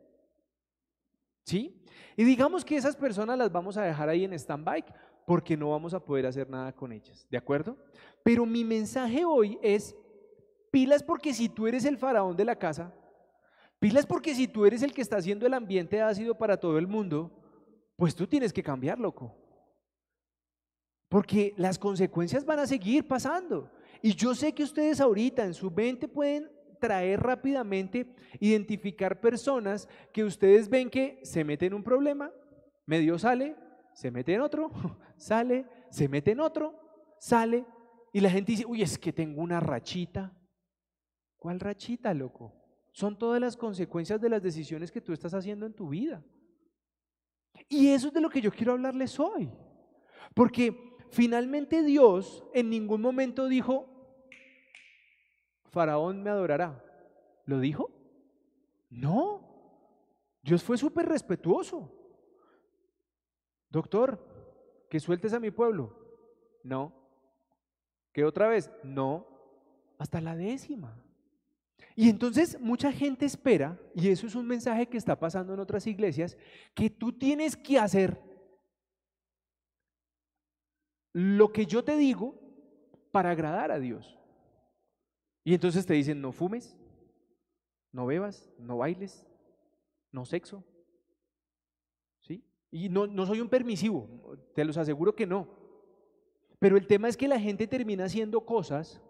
¿Sí? Y digamos que esas personas las vamos a dejar ahí en stand-by porque no vamos a poder hacer nada con ellas, ¿de acuerdo? Pero mi mensaje hoy es Pilas porque si tú eres el faraón de la casa, pilas porque si tú eres el que está haciendo el ambiente ácido para todo el mundo, pues tú tienes que cambiar, loco. Porque las consecuencias van a seguir pasando. Y yo sé que ustedes ahorita en su mente pueden traer rápidamente, identificar personas que ustedes ven que se meten en un problema, medio sale, se mete en otro, sale, se mete en otro, sale, y la gente dice, uy, es que tengo una rachita, ¿Cuál rachita, loco? Son todas las consecuencias de las decisiones que tú estás haciendo en tu vida. Y eso es de lo que yo quiero hablarles hoy. Porque finalmente Dios en ningún momento dijo, Faraón me adorará. ¿Lo dijo? No. Dios fue súper respetuoso. Doctor, que sueltes a mi pueblo. No. ¿Que otra vez? No. Hasta la décima. Y entonces mucha gente espera, y eso es un mensaje que está pasando en otras iglesias, que tú tienes que hacer lo que yo te digo para agradar a Dios. Y entonces te dicen, no fumes, no bebas, no bailes, no sexo. ¿Sí? Y no, no soy un permisivo, te los aseguro que no. Pero el tema es que la gente termina haciendo cosas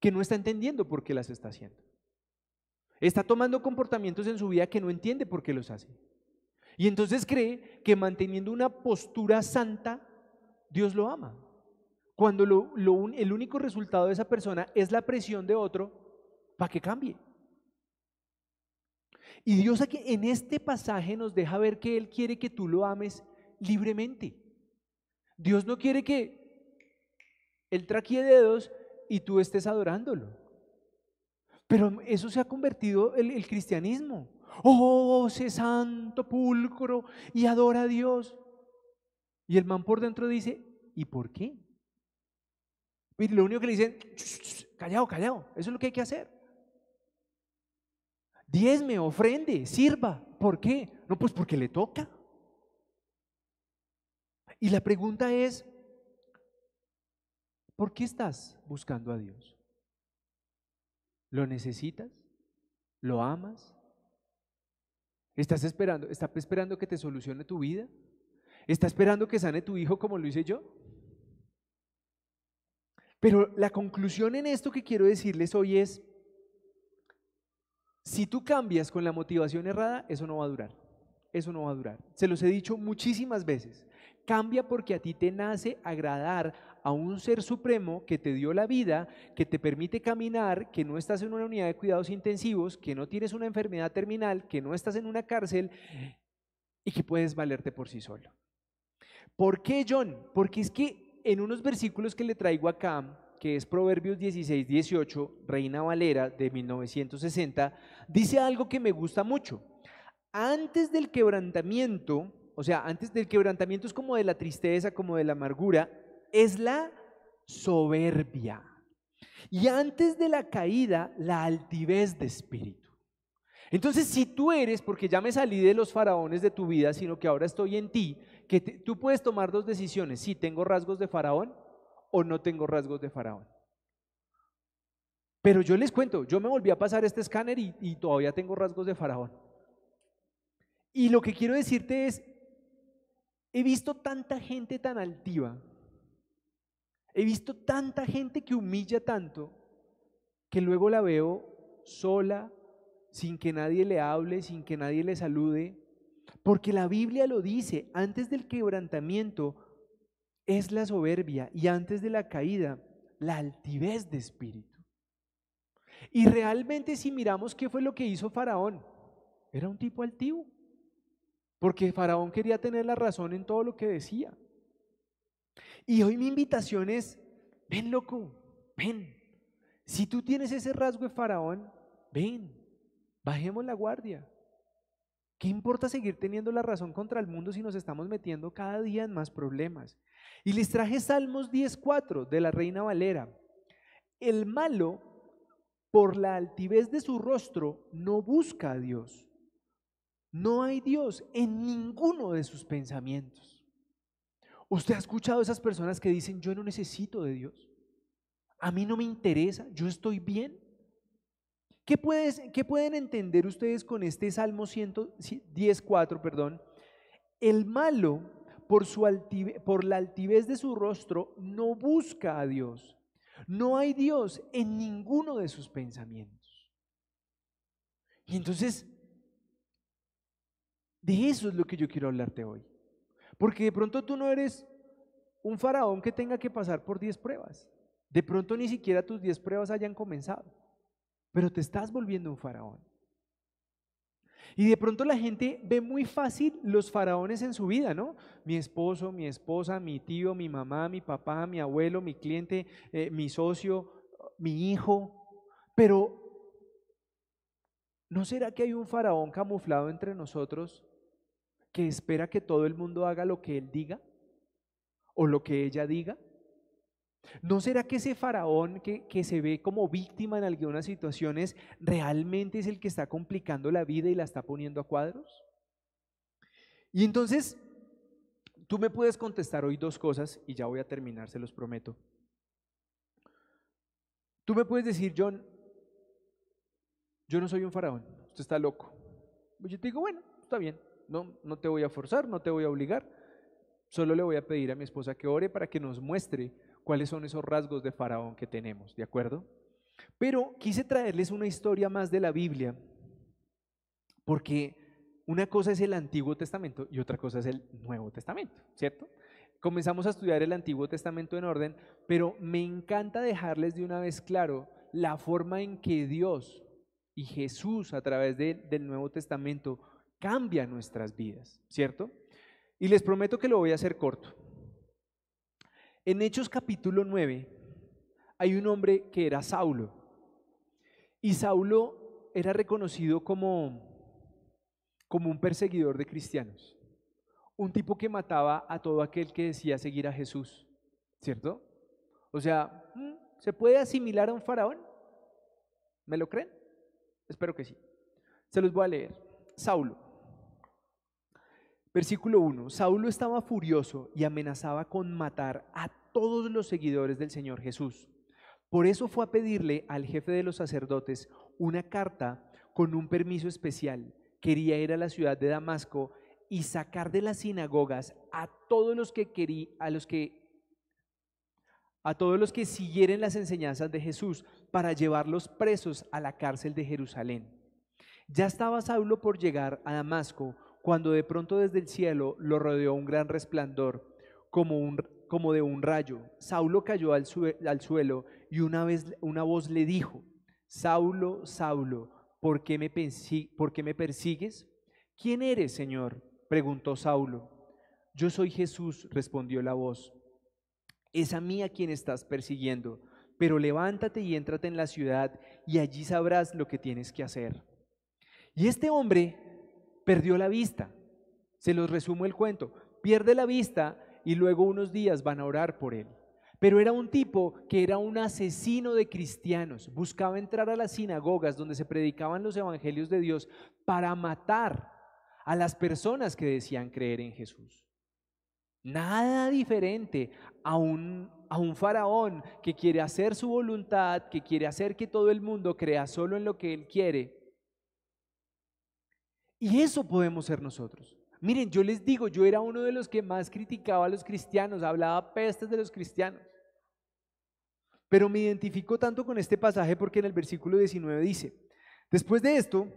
que no está entendiendo por qué las está haciendo. Está tomando comportamientos en su vida que no entiende por qué los hace. Y entonces cree que manteniendo una postura santa, Dios lo ama. Cuando el único resultado de esa persona es la presión de otro para que cambie. Y Dios en este pasaje nos deja ver que Él quiere que tú lo ames libremente. Dios no quiere que Él traquee dedos y tú estés adorándolo. Pero eso se ha convertido en el, cristianismo. Oh, sé santo, pulcro y adora a Dios. Y el man por dentro dice, ¿y por qué? Lo único que le dicen, callado, callado, eso es lo que hay que hacer. Diezme, ofrende, sirva. ¿Por qué? No, pues porque le toca. Y la pregunta es, ¿por qué estás buscando a Dios? ¿Lo necesitas? ¿Lo amas? ¿Estás esperando, está esperando que te solucione tu vida? ¿Está esperando que sane tu hijo como lo hice yo? Pero la conclusión en esto que quiero decirles hoy es, si tú cambias con la motivación errada, eso no va a durar. Eso no va a durar. Se los he dicho muchísimas veces. Cambia porque a ti te nace agradar a un ser supremo que te dio la vida, que te permite caminar, que no estás en una unidad de cuidados intensivos, que no tienes una enfermedad terminal, que no estás en una cárcel y que puedes valerte por sí solo. ¿Por qué, John? Porque es que en unos versículos que le traigo acá, que es Proverbios 16, 18, Reina Valera de 1960, dice algo que me gusta mucho. Antes del quebrantamiento, o sea, antes del quebrantamiento es como de la tristeza, como de la amargura, es la soberbia. Y antes de la caída, la altivez de espíritu. Entonces, si tú eres, porque ya me salí de los faraones de tu vida, sino que ahora estoy en ti, que tú puedes tomar dos decisiones, si tengo rasgos de faraón o no tengo rasgos de faraón. Pero yo les cuento, yo me volví a pasar este escáner y, y todavía tengo rasgos de faraón. Y lo que quiero decirte es, he visto tanta gente tan altiva, he visto tanta gente que humilla tanto, que luego la veo sola, sin que nadie le hable, sin que nadie le salude, porque la Biblia lo dice, antes del quebrantamiento es la soberbia y antes de la caída, la altivez de espíritu. Y realmente si miramos qué fue lo que hizo Faraón, era un tipo altivo, porque Faraón quería tener la razón en todo lo que decía. Y hoy mi invitación es, ven loco, ven. Si tú tienes ese rasgo de Faraón, ven, bajemos la guardia. ¿Qué importa seguir teniendo la razón contra el mundo si nos estamos metiendo cada día en más problemas? Y les traje Salmos 10.4 de la Reina Valera. El malo, por la altivez de su rostro, no busca a Dios. No hay Dios en ninguno de sus pensamientos. ¿Usted ha escuchado a esas personas que dicen, yo no necesito de Dios? A mí no me interesa, yo estoy bien. ¿Qué, puedes, ¿Qué pueden entender ustedes con este Salmo 110.4, perdón? El malo por, su por la altivez de su rostro, no busca a Dios. No hay Dios en ninguno de sus pensamientos. Y entonces, de eso es lo que yo quiero hablarte hoy. Porque de pronto tú no eres un faraón que tenga que pasar por 10 pruebas. De pronto ni siquiera tus 10 pruebas hayan comenzado. Pero te estás volviendo un faraón. Y de pronto la gente ve muy fácil los faraones en su vida, ¿no? Mi esposo, mi esposa, mi tío, mi mamá, mi papá, mi abuelo, mi cliente, eh, mi socio, mi hijo. Pero, ¿no será que hay un faraón camuflado entre nosotros que espera que todo el mundo haga lo que él diga o lo que ella diga? ¿No será que ese faraón que, que, se ve como víctima en algunas situaciones realmente es el que está complicando la vida y la está poniendo a cuadros? Y entonces, tú me puedes contestar hoy dos cosas y ya voy a terminar, se los prometo. Tú me puedes decir, John, yo no soy un faraón, usted está loco. Yo te digo, bueno, está bien, no, no te voy a forzar, no te voy a obligar, solo le voy a pedir a mi esposa que ore para que nos muestre cuáles son esos rasgos de Faraón que tenemos, ¿de acuerdo? Pero quise traerles una historia más de la Biblia, porque una cosa es el Antiguo Testamento y otra cosa es el Nuevo Testamento, ¿cierto? Comenzamos a estudiar el Antiguo Testamento en orden, pero me encanta dejarles de una vez claro la forma en que Dios y Jesús a través del Nuevo Testamento cambia nuestras vidas, ¿cierto? Y les prometo que lo voy a hacer corto. En Hechos capítulo 9 hay un hombre que era Saulo. Y Saulo era reconocido como, como un perseguidor de cristianos. Un tipo que mataba a todo aquel que decía seguir a Jesús. ¿Cierto? O sea, mm, ¿se puede asimilar a un faraón? ¿Me lo creen? Espero que sí. Se los voy a leer. Saulo. Versículo 1. Saulo estaba furioso y amenazaba con matar a todos los seguidores del Señor Jesús. Por eso fue a pedirle al jefe de los sacerdotes una carta con un permiso especial. Quería ir a la ciudad de Damasco y sacar de las sinagogas a todos los que quería, a los que a todos los que siguieren las enseñanzas de Jesús para llevarlos presos a la cárcel de Jerusalén. Ya estaba Saulo por llegar a Damasco cuando de pronto desde el cielo lo rodeó un gran resplandor como, un, como de un rayo. Saulo cayó al, al suelo y una vez una voz le dijo, Saulo, Saulo, ¿por qué, me ¿por qué me persigues? ¿Quién eres, Señor? preguntó Saulo. Yo soy Jesús, respondió la voz. Es a mí a quien estás persiguiendo, pero levántate y éntrate en la ciudad y allí sabrás lo que tienes que hacer. Y este hombre perdió la vista. Se los resumo el cuento. Pierde la vista y luego unos días van a orar por él. Pero era un tipo que era un asesino de cristianos. Buscaba entrar a las sinagogas donde se predicaban los evangelios de Dios para matar a las personas que decían creer en Jesús. Nada diferente a un, a un faraón que quiere hacer su voluntad, que quiere hacer que todo el mundo crea solo en lo que él quiere. Y eso podemos ser nosotros. Miren, yo les digo, yo era uno de los que más criticaba a los cristianos, hablaba pestes de los cristianos. Pero me identifico tanto con este pasaje porque en el versículo 19 dice, después de esto,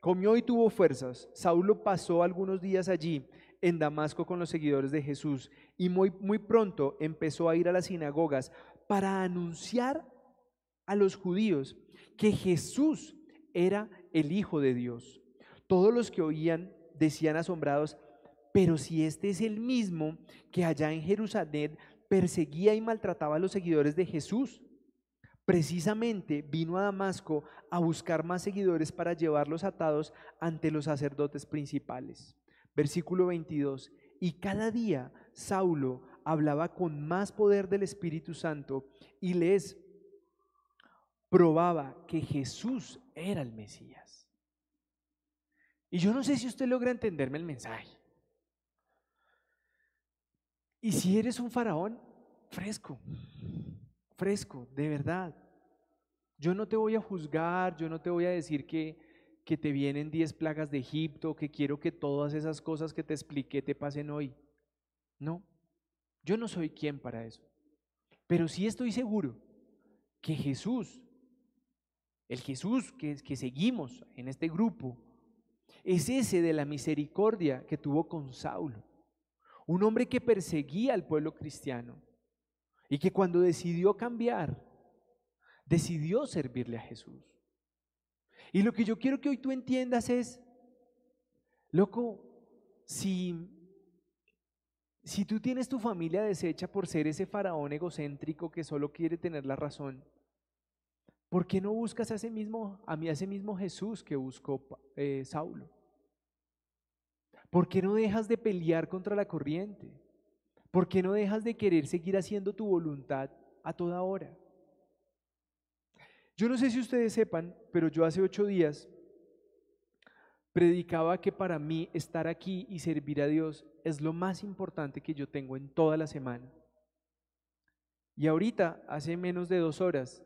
comió y tuvo fuerzas. Saulo pasó algunos días allí en Damasco con los seguidores de Jesús y muy, muy pronto empezó a ir a las sinagogas para anunciar a los judíos que Jesús era el Hijo de Dios. Todos los que oían decían asombrados, pero si este es el mismo que allá en Jerusalén perseguía y maltrataba a los seguidores de Jesús. Precisamente vino a Damasco a buscar más seguidores para llevarlos atados ante los sacerdotes principales. Versículo 22. Y cada día Saulo hablaba con más poder del Espíritu Santo y les probaba que Jesús era el Mesías. Y yo no sé si usted logra entenderme el mensaje. Y si eres un faraón, fresco, fresco, de verdad. Yo no te voy a juzgar, yo no te voy a decir que que te vienen diez plagas de Egipto, que quiero que todas esas cosas que te expliqué te pasen hoy. No, yo no soy quien para eso. Pero sí estoy seguro que Jesús, el Jesús que, que seguimos en este grupo, es ese de la misericordia que tuvo con Saulo. Un hombre que perseguía al pueblo cristiano y que cuando decidió cambiar, decidió servirle a Jesús. Y lo que yo quiero que hoy tú entiendas es, loco, si, si tú tienes tu familia deshecha por ser ese faraón egocéntrico que solo quiere tener la razón, ¿por qué no buscas a ese mismo, a mí, a ese mismo Jesús que buscó eh, Saulo? ¿Por qué no dejas de pelear contra la corriente? ¿Por qué no dejas de querer seguir haciendo tu voluntad a toda hora? Yo no sé si ustedes sepan, pero yo hace ocho días predicaba que para mí estar aquí y servir a Dios es lo más importante que yo tengo en toda la semana. Y ahorita, hace menos de dos horas,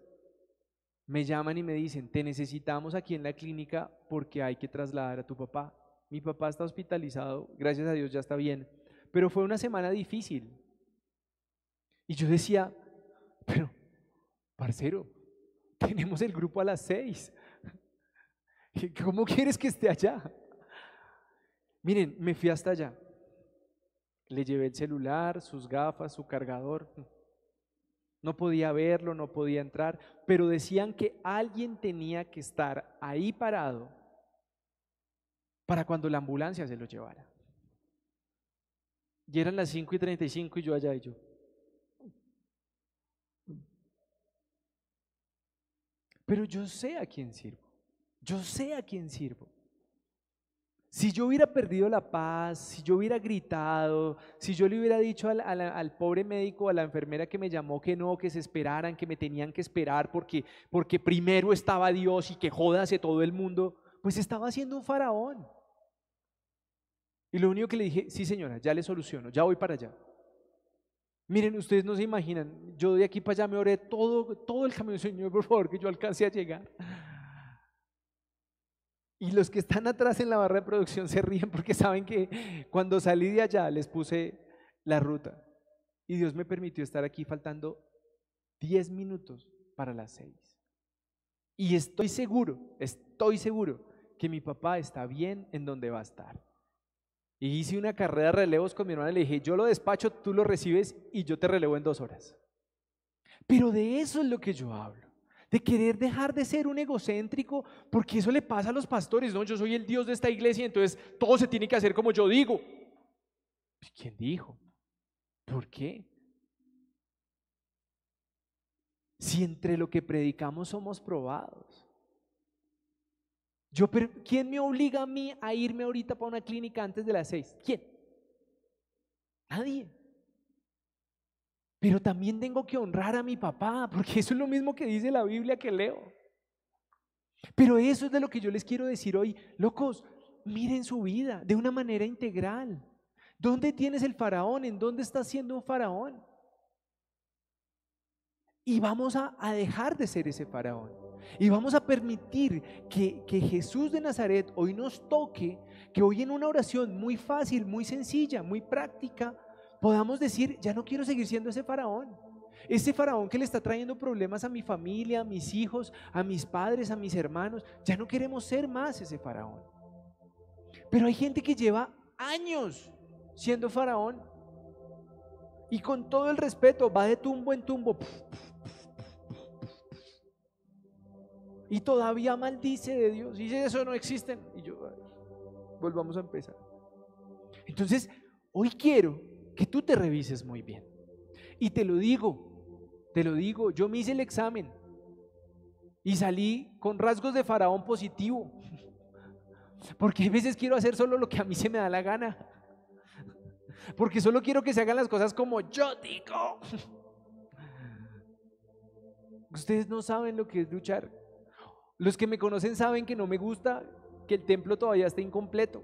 me llaman y me dicen, te necesitamos aquí en la clínica porque hay que trasladar a tu papá. Mi papá está hospitalizado, gracias a Dios ya está bien, pero fue una semana difícil. Y yo decía, pero, parcero, tenemos el grupo a las seis. ¿Cómo quieres que esté allá? Miren, me fui hasta allá. Le llevé el celular, sus gafas, su cargador. No podía verlo, no podía entrar, pero decían que alguien tenía que estar ahí parado para cuando la ambulancia se lo llevara. Y eran las 5 y 35 y yo allá y yo. Pero yo sé a quién sirvo. Yo sé a quién sirvo. Si yo hubiera perdido la paz, si yo hubiera gritado, si yo le hubiera dicho al, pobre médico, a la enfermera que me llamó que no, que se esperaran, que me tenían que esperar porque, porque primero estaba Dios y que jodase todo el mundo, Pues estaba haciendo un faraón. Y lo único que le dije, sí señora, ya le soluciono, ya voy para allá. Miren, ustedes no se imaginan, yo de aquí para allá me oré todo, todo el camino, Señor, por favor, que yo alcance a llegar. Y los que están atrás en la barra de producción se ríen porque saben que cuando salí de allá les puse la ruta. Y Dios me permitió estar aquí faltando 10 minutos para las 6. Y estoy seguro, estoy seguro que mi papá está bien en donde va a estar. Y hice una carrera de relevos con mi hermana y le dije, yo lo despacho, tú lo recibes y yo te relevo en dos horas. Pero de eso es lo que yo hablo. De querer dejar de ser un egocéntrico, porque eso le pasa a los pastores, no, yo soy el Dios de esta iglesia, entonces todo se tiene que hacer como yo digo. ¿Quién dijo? ¿Por qué? Si entre lo que predicamos somos probados. Yo, ¿Quién me obliga a mí a irme ahorita para una clínica antes de las seis? ¿Quién? Nadie. Pero también tengo que honrar a mi papá, porque eso es lo mismo que dice la Biblia que leo. Pero eso es de lo que yo les quiero decir hoy. Locos, miren su vida de una manera integral. ¿Dónde tienes el faraón? ¿En dónde estás siendo un faraón? Y vamos a, a dejar de ser ese faraón. Y vamos a permitir que, que Jesús de Nazaret hoy nos toque, que hoy en una oración muy fácil, muy sencilla, muy práctica, podamos decir, ya no quiero seguir siendo ese faraón. Ese faraón que le está trayendo problemas a mi familia, a mis hijos, a mis padres, a mis hermanos. Ya no queremos ser más ese faraón. Pero hay gente que lleva años siendo faraón y con todo el respeto va de tumbo en tumbo. Y todavía maldice de Dios. Y dice, eso no existe. Y yo, volvamos a empezar. Entonces, hoy quiero que tú te revises muy bien. Y te lo digo, te lo digo, yo me hice el examen y salí con rasgos de faraón positivo. Porque a veces quiero hacer solo lo que a mí se me da la gana. Porque solo quiero que se hagan las cosas como yo digo. Ustedes no saben lo que es luchar. Los que me conocen saben que no me gusta que el templo todavía esté incompleto.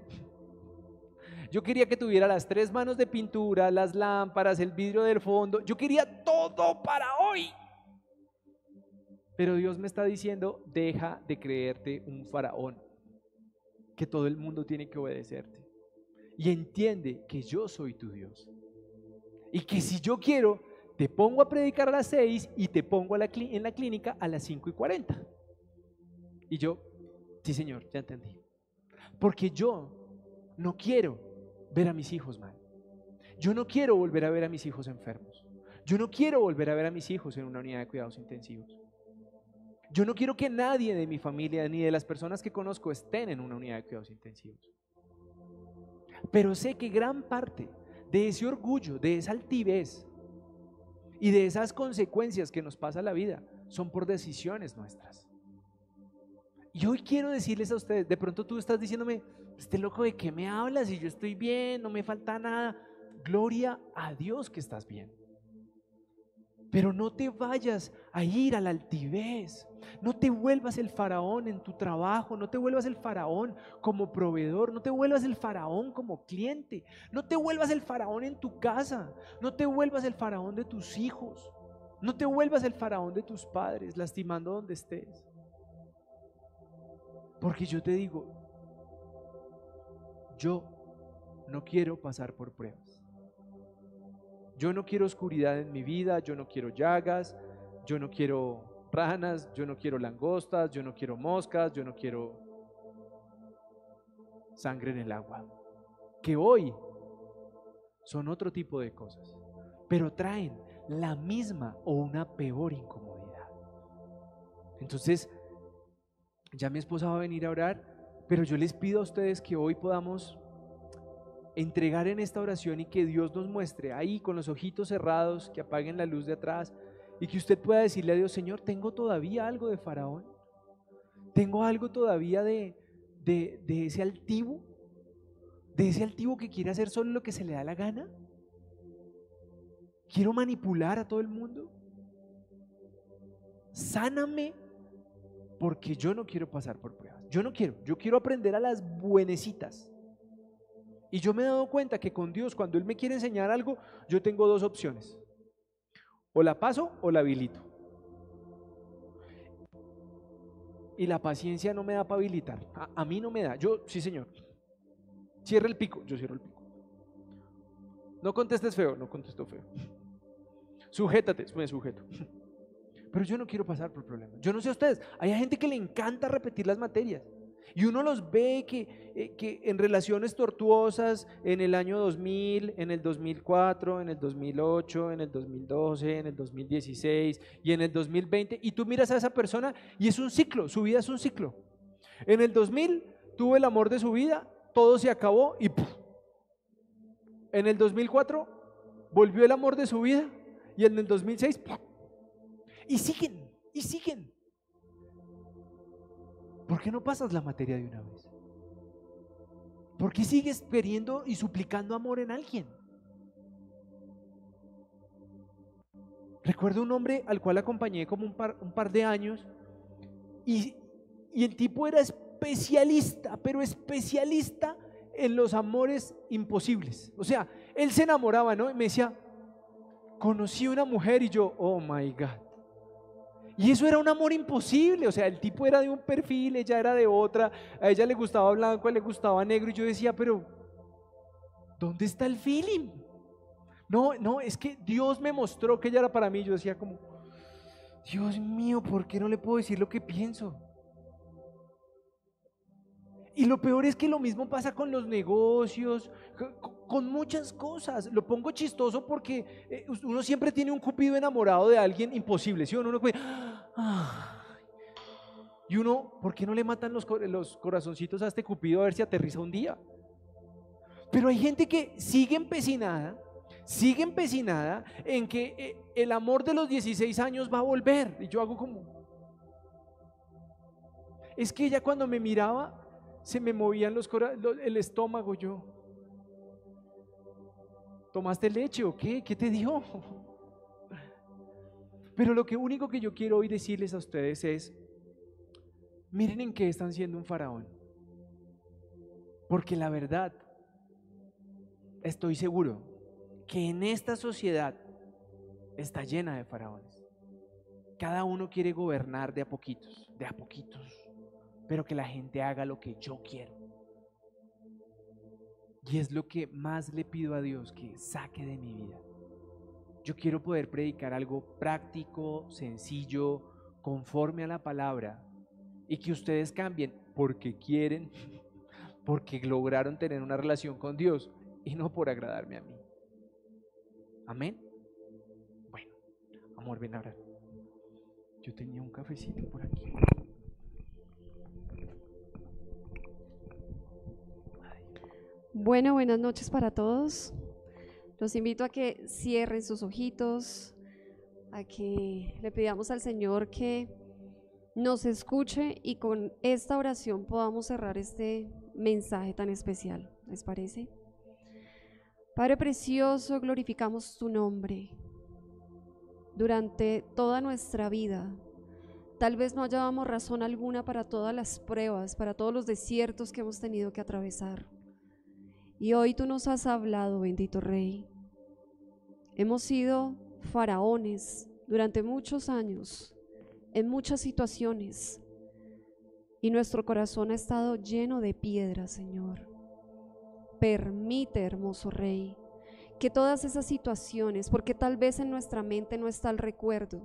Yo quería que tuviera las tres manos de pintura, las lámparas, el vidrio del fondo. Yo quería todo para hoy. Pero Dios me está diciendo, deja de creerte un faraón, que todo el mundo tiene que obedecerte. Y entiende que yo soy tu Dios. Y que si yo quiero, te pongo a predicar a las seis y te pongo en la clínica a las cinco y cuarenta. Y yo, sí Señor, ya entendí. Porque yo no quiero ver a mis hijos mal. Yo no quiero volver a ver a mis hijos enfermos. Yo no quiero volver a ver a mis hijos en una unidad de cuidados intensivos. Yo no quiero que nadie de mi familia ni de las personas que conozco estén en una unidad de cuidados intensivos. Pero sé que gran parte de ese orgullo, de esa altivez y de esas consecuencias que nos pasa la vida son por decisiones nuestras. Y hoy quiero decirles a ustedes, de pronto tú estás diciéndome, este loco de qué me hablas y yo estoy bien, no me falta nada. Gloria a Dios que estás bien. Pero no te vayas a ir a la altivez. No te vuelvas el faraón en tu trabajo. No te vuelvas el faraón como proveedor. No te vuelvas el faraón como cliente. No te vuelvas el faraón en tu casa. No te vuelvas el faraón de tus hijos. No te vuelvas el faraón de tus padres, lastimando donde estés. Porque yo te digo, yo no quiero pasar por pruebas. Yo no quiero oscuridad en mi vida, yo no quiero llagas, yo no quiero ranas, yo no quiero langostas, yo no quiero moscas, yo no quiero sangre en el agua. Que hoy son otro tipo de cosas, pero traen la misma o una peor incomodidad. Entonces, ya mi esposa va a venir a orar, pero yo les pido a ustedes que hoy podamos entregar en esta oración y que Dios nos muestre ahí con los ojitos cerrados, que apaguen la luz de atrás y que usted pueda decirle a Dios, Señor, tengo todavía algo de faraón, tengo algo todavía de, de, de ese altivo, de ese altivo que quiere hacer solo lo que se le da la gana. Quiero manipular a todo el mundo. Sáname porque yo no quiero pasar por pruebas. Yo no quiero, yo quiero aprender a las buenecitas. Y yo me he dado cuenta que con Dios, cuando Él me quiere enseñar algo, yo tengo dos opciones. O la paso o la habilito. Y la paciencia no me da para habilitar. A, mí no me da. Yo, sí, señor. Cierra el pico. Yo cierro el pico. No contestes feo. No contesto feo. Sujétate. Me sujeto. Pero yo no quiero pasar por problemas. Yo no sé a ustedes. Hay gente que le encanta repetir las materias. Y uno los ve que, eh, que, en relaciones tortuosas en el año 2000, en el 2004, en el 2008, en el 2012, en el 2016 y en el 2020. Y tú miras a esa persona y es un ciclo, su vida es un ciclo. En el 2000 tuvo el amor de su vida, todo se acabó y en el 2004 volvió el amor de su vida y en el 2006 y siguen, y siguen. ¿Por qué no pasas la materia de una vez? ¿Por qué sigues queriendo y suplicando amor en alguien? Recuerdo un hombre al cual acompañé como un par, de años y, y el tipo era especialista, pero especialista en los amores imposibles. O sea, él se enamoraba, ¿no? Y me decía, conocí una mujer y yo, oh my God. Y eso era un amor imposible, o sea, el tipo era de un perfil, ella era de otra, a ella le gustaba blanco, a él le gustaba negro, y yo decía, pero, ¿dónde está el feeling? No, no, es que Dios me mostró que ella era para mí, yo decía como, Dios mío, ¿por qué no le puedo decir lo que pienso? Y lo peor es que lo mismo pasa con los negocios, con muchas cosas. Lo pongo chistoso porque eh, uno siempre tiene un cupido enamorado de alguien imposible, ¿sí? Uno, uno y uno, ¿por qué no le matan los, los corazoncitos a este cupido a ver si aterriza un día? Pero hay gente que sigue empecinada, sigue empecinada en que eh, el amor de los 16 años va a volver. Y yo hago como... Es que ella cuando me miraba se me movían los, el estómago yo. ¿Tomaste leche o qué? ¿Qué te dio? Pero lo que único que yo quiero hoy decirles a ustedes es, miren en qué están siendo un faraón. Porque la verdad, estoy seguro que en esta sociedad está llena de faraones. Cada uno quiere gobernar de a poquitos, de a poquitos pero que la gente haga lo que yo quiero. Y es lo que más le pido a Dios que saque de mi vida. Yo quiero poder predicar algo práctico, sencillo, conforme a la palabra, y que ustedes cambien porque quieren, porque lograron tener una relación con Dios y no por agradarme a mí. Amén. Bueno, amor, ven ahora. Yo tenía un cafecito por aquí. Bueno, buenas noches para todos. Los invito a que cierren sus ojitos, a que le pidamos al Señor que nos escuche y con esta oración podamos cerrar este mensaje tan especial. ¿Les parece? Padre precioso, glorificamos tu nombre. Durante toda nuestra vida, tal vez no hallábamos razón alguna para todas las pruebas, para todos los desiertos que hemos tenido que atravesar. Y hoy tú nos has hablado, bendito Rey. Hemos sido faraones durante muchos años, en muchas situaciones, y nuestro corazón ha estado lleno de piedras, Señor. Permite, hermoso Rey, que todas esas situaciones, porque tal vez en nuestra mente no está el recuerdo,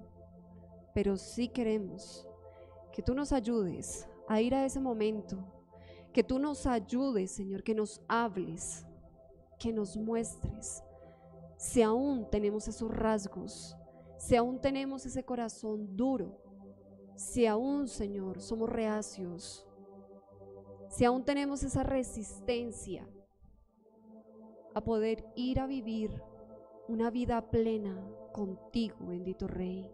pero sí queremos que tú nos ayudes a ir a ese momento que tú nos ayudes, Señor, que nos hables, que nos muestres. Si aún tenemos esos rasgos, si aún tenemos ese corazón duro, si aún, Señor, somos reacios, si aún tenemos esa resistencia a poder ir a vivir una vida plena contigo, bendito Rey.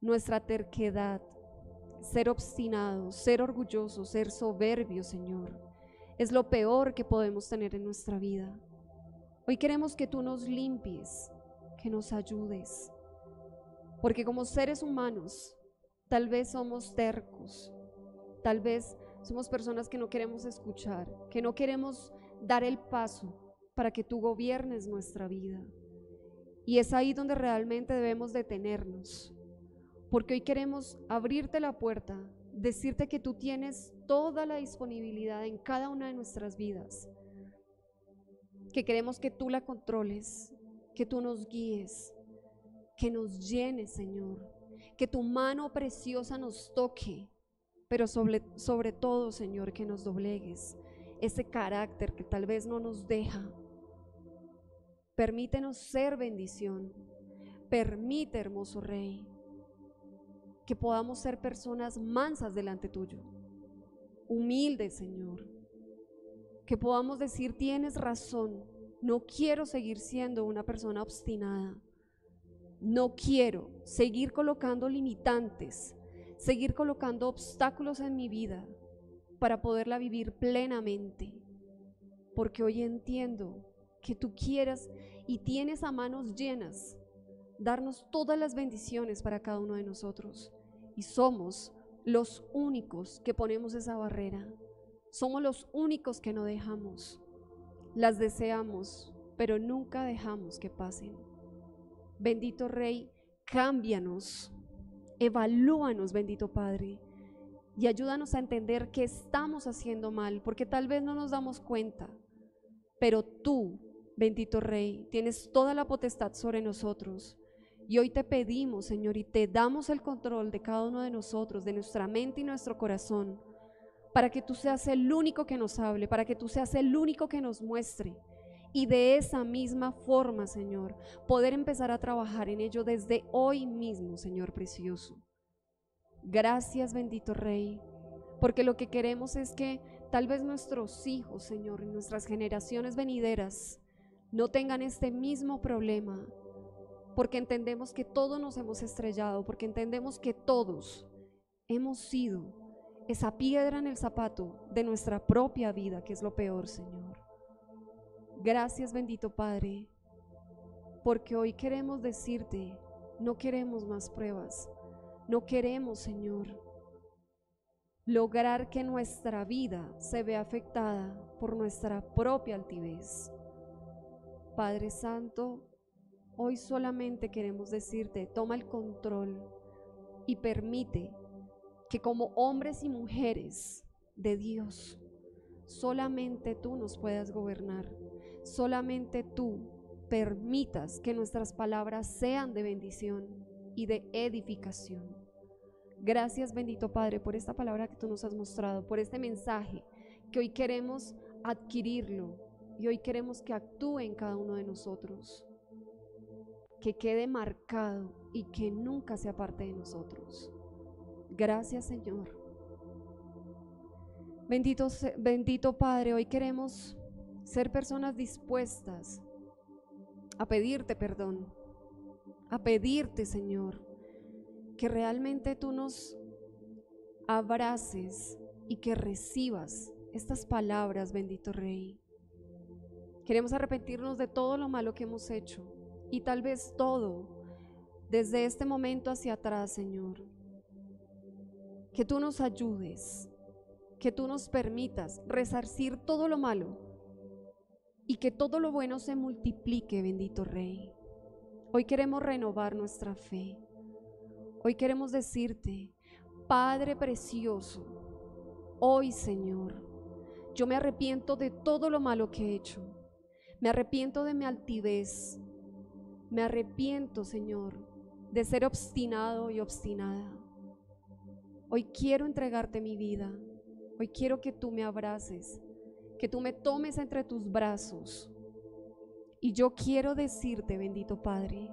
Nuestra terquedad, ser obstinado, ser orgulloso, ser soberbio, Señor. Es lo peor que podemos tener en nuestra vida. Hoy queremos que tú nos limpies, que nos ayudes. Porque como seres humanos Tal vez somos tercos, tal vez somos personas que no queremos escuchar, que no queremos dar el paso para que tú gobiernes nuestra vida. Y es ahí donde realmente debemos detenernos, porque hoy queremos abrirte la puerta, decirte que tú tienes toda la disponibilidad en cada una de nuestras vidas, que queremos que tú la controles, que tú nos guíes, que nos llenes, Señor, que tu mano preciosa nos toque, pero sobre, sobre todo, Señor, que nos doblegues ese carácter que tal vez no nos deja. Permítenos ser bendición. Permite, hermoso Rey, que podamos ser personas mansas delante tuyo, humildes, Señor. Que podamos decir, tienes razón, no quiero seguir siendo una persona obstinada. No quiero seguir colocando limitantes, seguir colocando obstáculos en mi vida para poderla vivir plenamente. Porque hoy entiendo que tú quieras y tienes a manos llenas darnos todas las bendiciones para cada uno de nosotros. Y somos los únicos que ponemos esa barrera. Somos los únicos que no dejamos. Las deseamos, pero nunca dejamos que pasen. Bendito Rey, cámbianos, evalúanos, bendito Padre, y ayúdanos a entender que estamos haciendo mal, porque tal vez no nos damos cuenta, pero tú, bendito Rey, tienes toda la potestad sobre nosotros. Y hoy te pedimos, Señor, y te damos el control de cada uno de nosotros, de nuestra mente y nuestro corazón, para que tú seas el único que nos hable, para que tú seas el único que nos muestre y de esa misma forma, Señor, poder empezar a trabajar en ello desde hoy mismo, Señor precioso. Gracias, bendito Rey, porque lo que queremos es que tal vez nuestros hijos, Señor, y nuestras generaciones venideras no tengan este mismo problema, porque entendemos que todos nos hemos estrellado, porque entendemos que todos hemos sido esa piedra en el zapato de nuestra propia vida, que es lo peor, Señor. Gracias bendito Padre, porque hoy queremos decirte, no queremos más pruebas, no queremos, Señor, lograr que nuestra vida se vea afectada por nuestra propia altivez. Padre Santo, hoy solamente queremos decirte, toma el control y permite que como hombres y mujeres de Dios, solamente tú nos puedas gobernar solamente tú permitas que nuestras palabras sean de bendición y de edificación. Gracias bendito Padre por esta palabra que tú nos has mostrado, por este mensaje que hoy queremos adquirirlo y hoy queremos que actúe en cada uno de nosotros, que quede marcado y que nunca se aparte de nosotros. Gracias Señor. Bendito, bendito Padre, hoy queremos ser personas dispuestas a pedirte perdón, a pedirte, Señor, que realmente tú nos abraces y que recibas estas palabras, bendito Rey. Queremos arrepentirnos de todo lo malo que hemos hecho y tal vez todo desde este momento hacia atrás, Señor. Que tú nos ayudes, que tú nos permitas resarcir todo lo malo y que todo lo bueno se multiplique, bendito Rey. Hoy queremos renovar nuestra fe. Hoy queremos decirte, Padre precioso, hoy Señor, yo me arrepiento de todo lo malo que he hecho. Me arrepiento de mi altivez. Me arrepiento, Señor, de ser obstinado y obstinada. Hoy quiero entregarte mi vida. Hoy quiero que tú me abraces que tú me tomes entre tus brazos. Y yo quiero decirte, bendito Padre,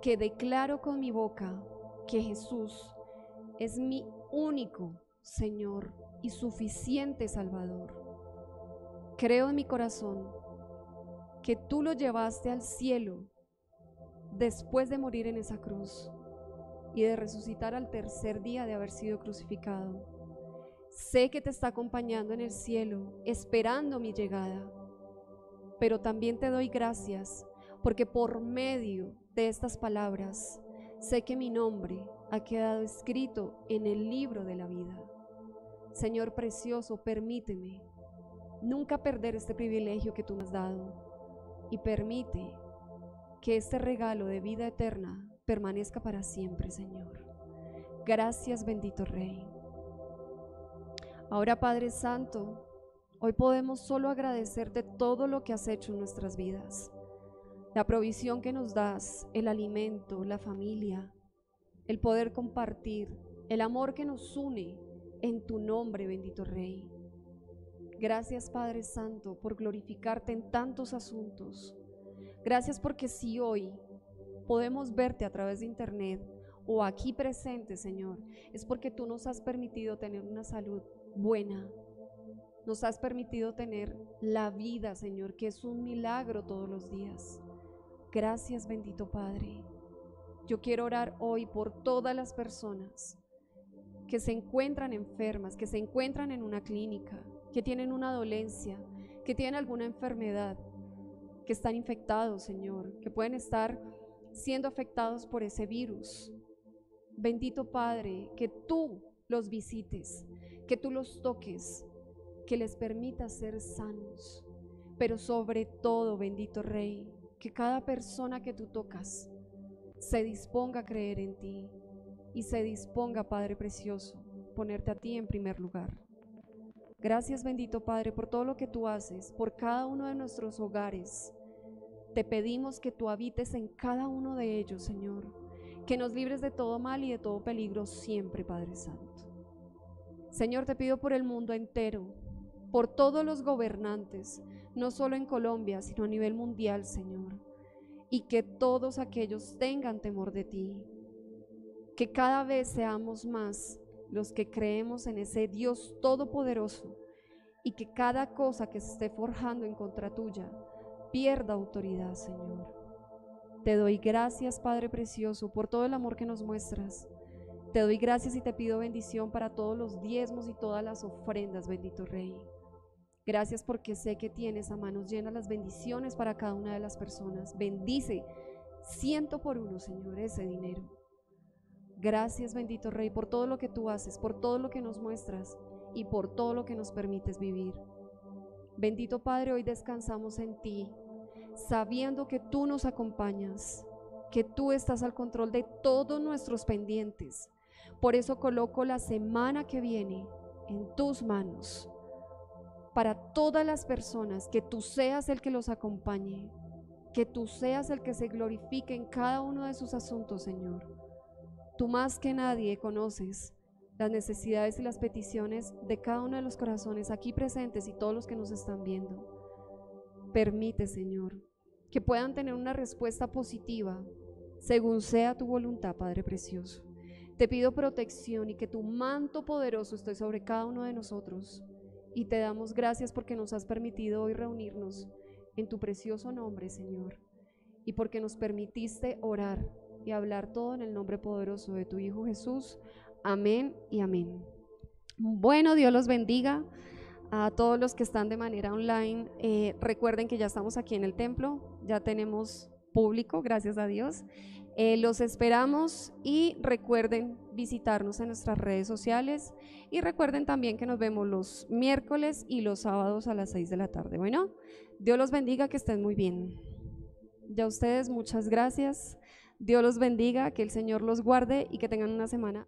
que declaro con mi boca que Jesús es mi único Señor y suficiente Salvador. Creo en mi corazón que tú lo llevaste al cielo después de morir en esa cruz y de resucitar al tercer día de haber sido crucificado. Sé que te está acompañando en el cielo, esperando mi llegada. Pero también te doy gracias porque por medio de estas palabras sé que mi nombre ha quedado escrito en el libro de la vida. Señor precioso, permíteme nunca perder este privilegio que tú me has dado y permite que este regalo de vida eterna permanezca para siempre, Señor. Gracias, bendito Rey. Ahora, Padre Santo, hoy podemos solo agradecerte todo lo que has hecho en nuestras vidas. La provisión que nos das, el alimento, la familia, el poder compartir, el amor que nos une en tu nombre, bendito Rey. Gracias Padre Santo por glorificarte en tantos asuntos. Gracias porque si hoy podemos verte a través de internet o aquí presente, Señor, es porque tú nos has permitido tener una salud buena. Nos has permitido tener la vida, Señor, que es un milagro todos los días. Gracias, bendito Padre. Yo quiero orar hoy por todas las personas que se encuentran enfermas, que se encuentran en una clínica, que tienen una dolencia, que tienen alguna enfermedad, que están infectados, Señor, que pueden estar siendo afectados por ese virus. Bendito Padre, que tú los visites, que tú los toques, que les permitas ser sanos, pero sobre todo, bendito Rey, que cada persona que tú tocas se disponga a creer en ti y se disponga, Padre Precioso, ponerte a ti en primer lugar. Gracias bendito Padre por todo lo que tú haces, por cada uno de nuestros hogares. Te pedimos que tú habites en cada uno de ellos, Señor, que nos libres de todo mal y de todo peligro siempre, Padre Santo. Señor, te pido por el mundo entero, por todos los gobernantes, no solo en Colombia, sino a nivel mundial, Señor, y que todos aquellos tengan temor de ti, que cada vez seamos más los que creemos en ese Dios todopoderoso y que cada cosa que se esté forjando en contra tuya pierda autoridad, Señor. Te doy gracias, Padre Precioso, por todo el amor que nos muestras. Te doy gracias y te pido bendición para todos los diezmos y todas las ofrendas, bendito Rey. Gracias porque sé que tienes a manos llenas las bendiciones para cada una de las personas. Bendice ciento por uno, Señor, ese dinero. Gracias, bendito Rey, por todo lo que tú haces, por todo lo que nos muestras y por todo lo que nos permites vivir. Bendito Padre, hoy descansamos en ti, sabiendo que tú nos acompañas, que tú estás al control de todos nuestros pendientes. Por eso coloco la semana que viene en tus manos, para todas las personas, que tú seas el que los acompañe, que tú seas el que se glorifique en cada uno de sus asuntos, Señor. Tú más que nadie conoces las necesidades y las peticiones de cada uno de los corazones aquí presentes y todos los que nos están viendo. Permite, Señor, que puedan tener una respuesta positiva según sea tu voluntad, Padre Precioso. Te pido protección y que tu manto poderoso esté sobre cada uno de nosotros. Y te damos gracias porque nos has permitido hoy reunirnos en tu precioso nombre, Señor. Y porque nos permitiste orar y hablar todo en el nombre poderoso de tu Hijo Jesús. Amén y amén. Bueno, Dios los bendiga a todos los que están de manera online. Eh, recuerden que ya estamos aquí en el templo, ya tenemos público, gracias a Dios. Eh, los esperamos y recuerden visitarnos en nuestras redes sociales y recuerden también que nos vemos los miércoles y los sábados a las 6 de la tarde. Bueno, Dios los bendiga, que estén muy bien. Ya ustedes, muchas gracias. Dios los bendiga, que el Señor los guarde y que tengan una semana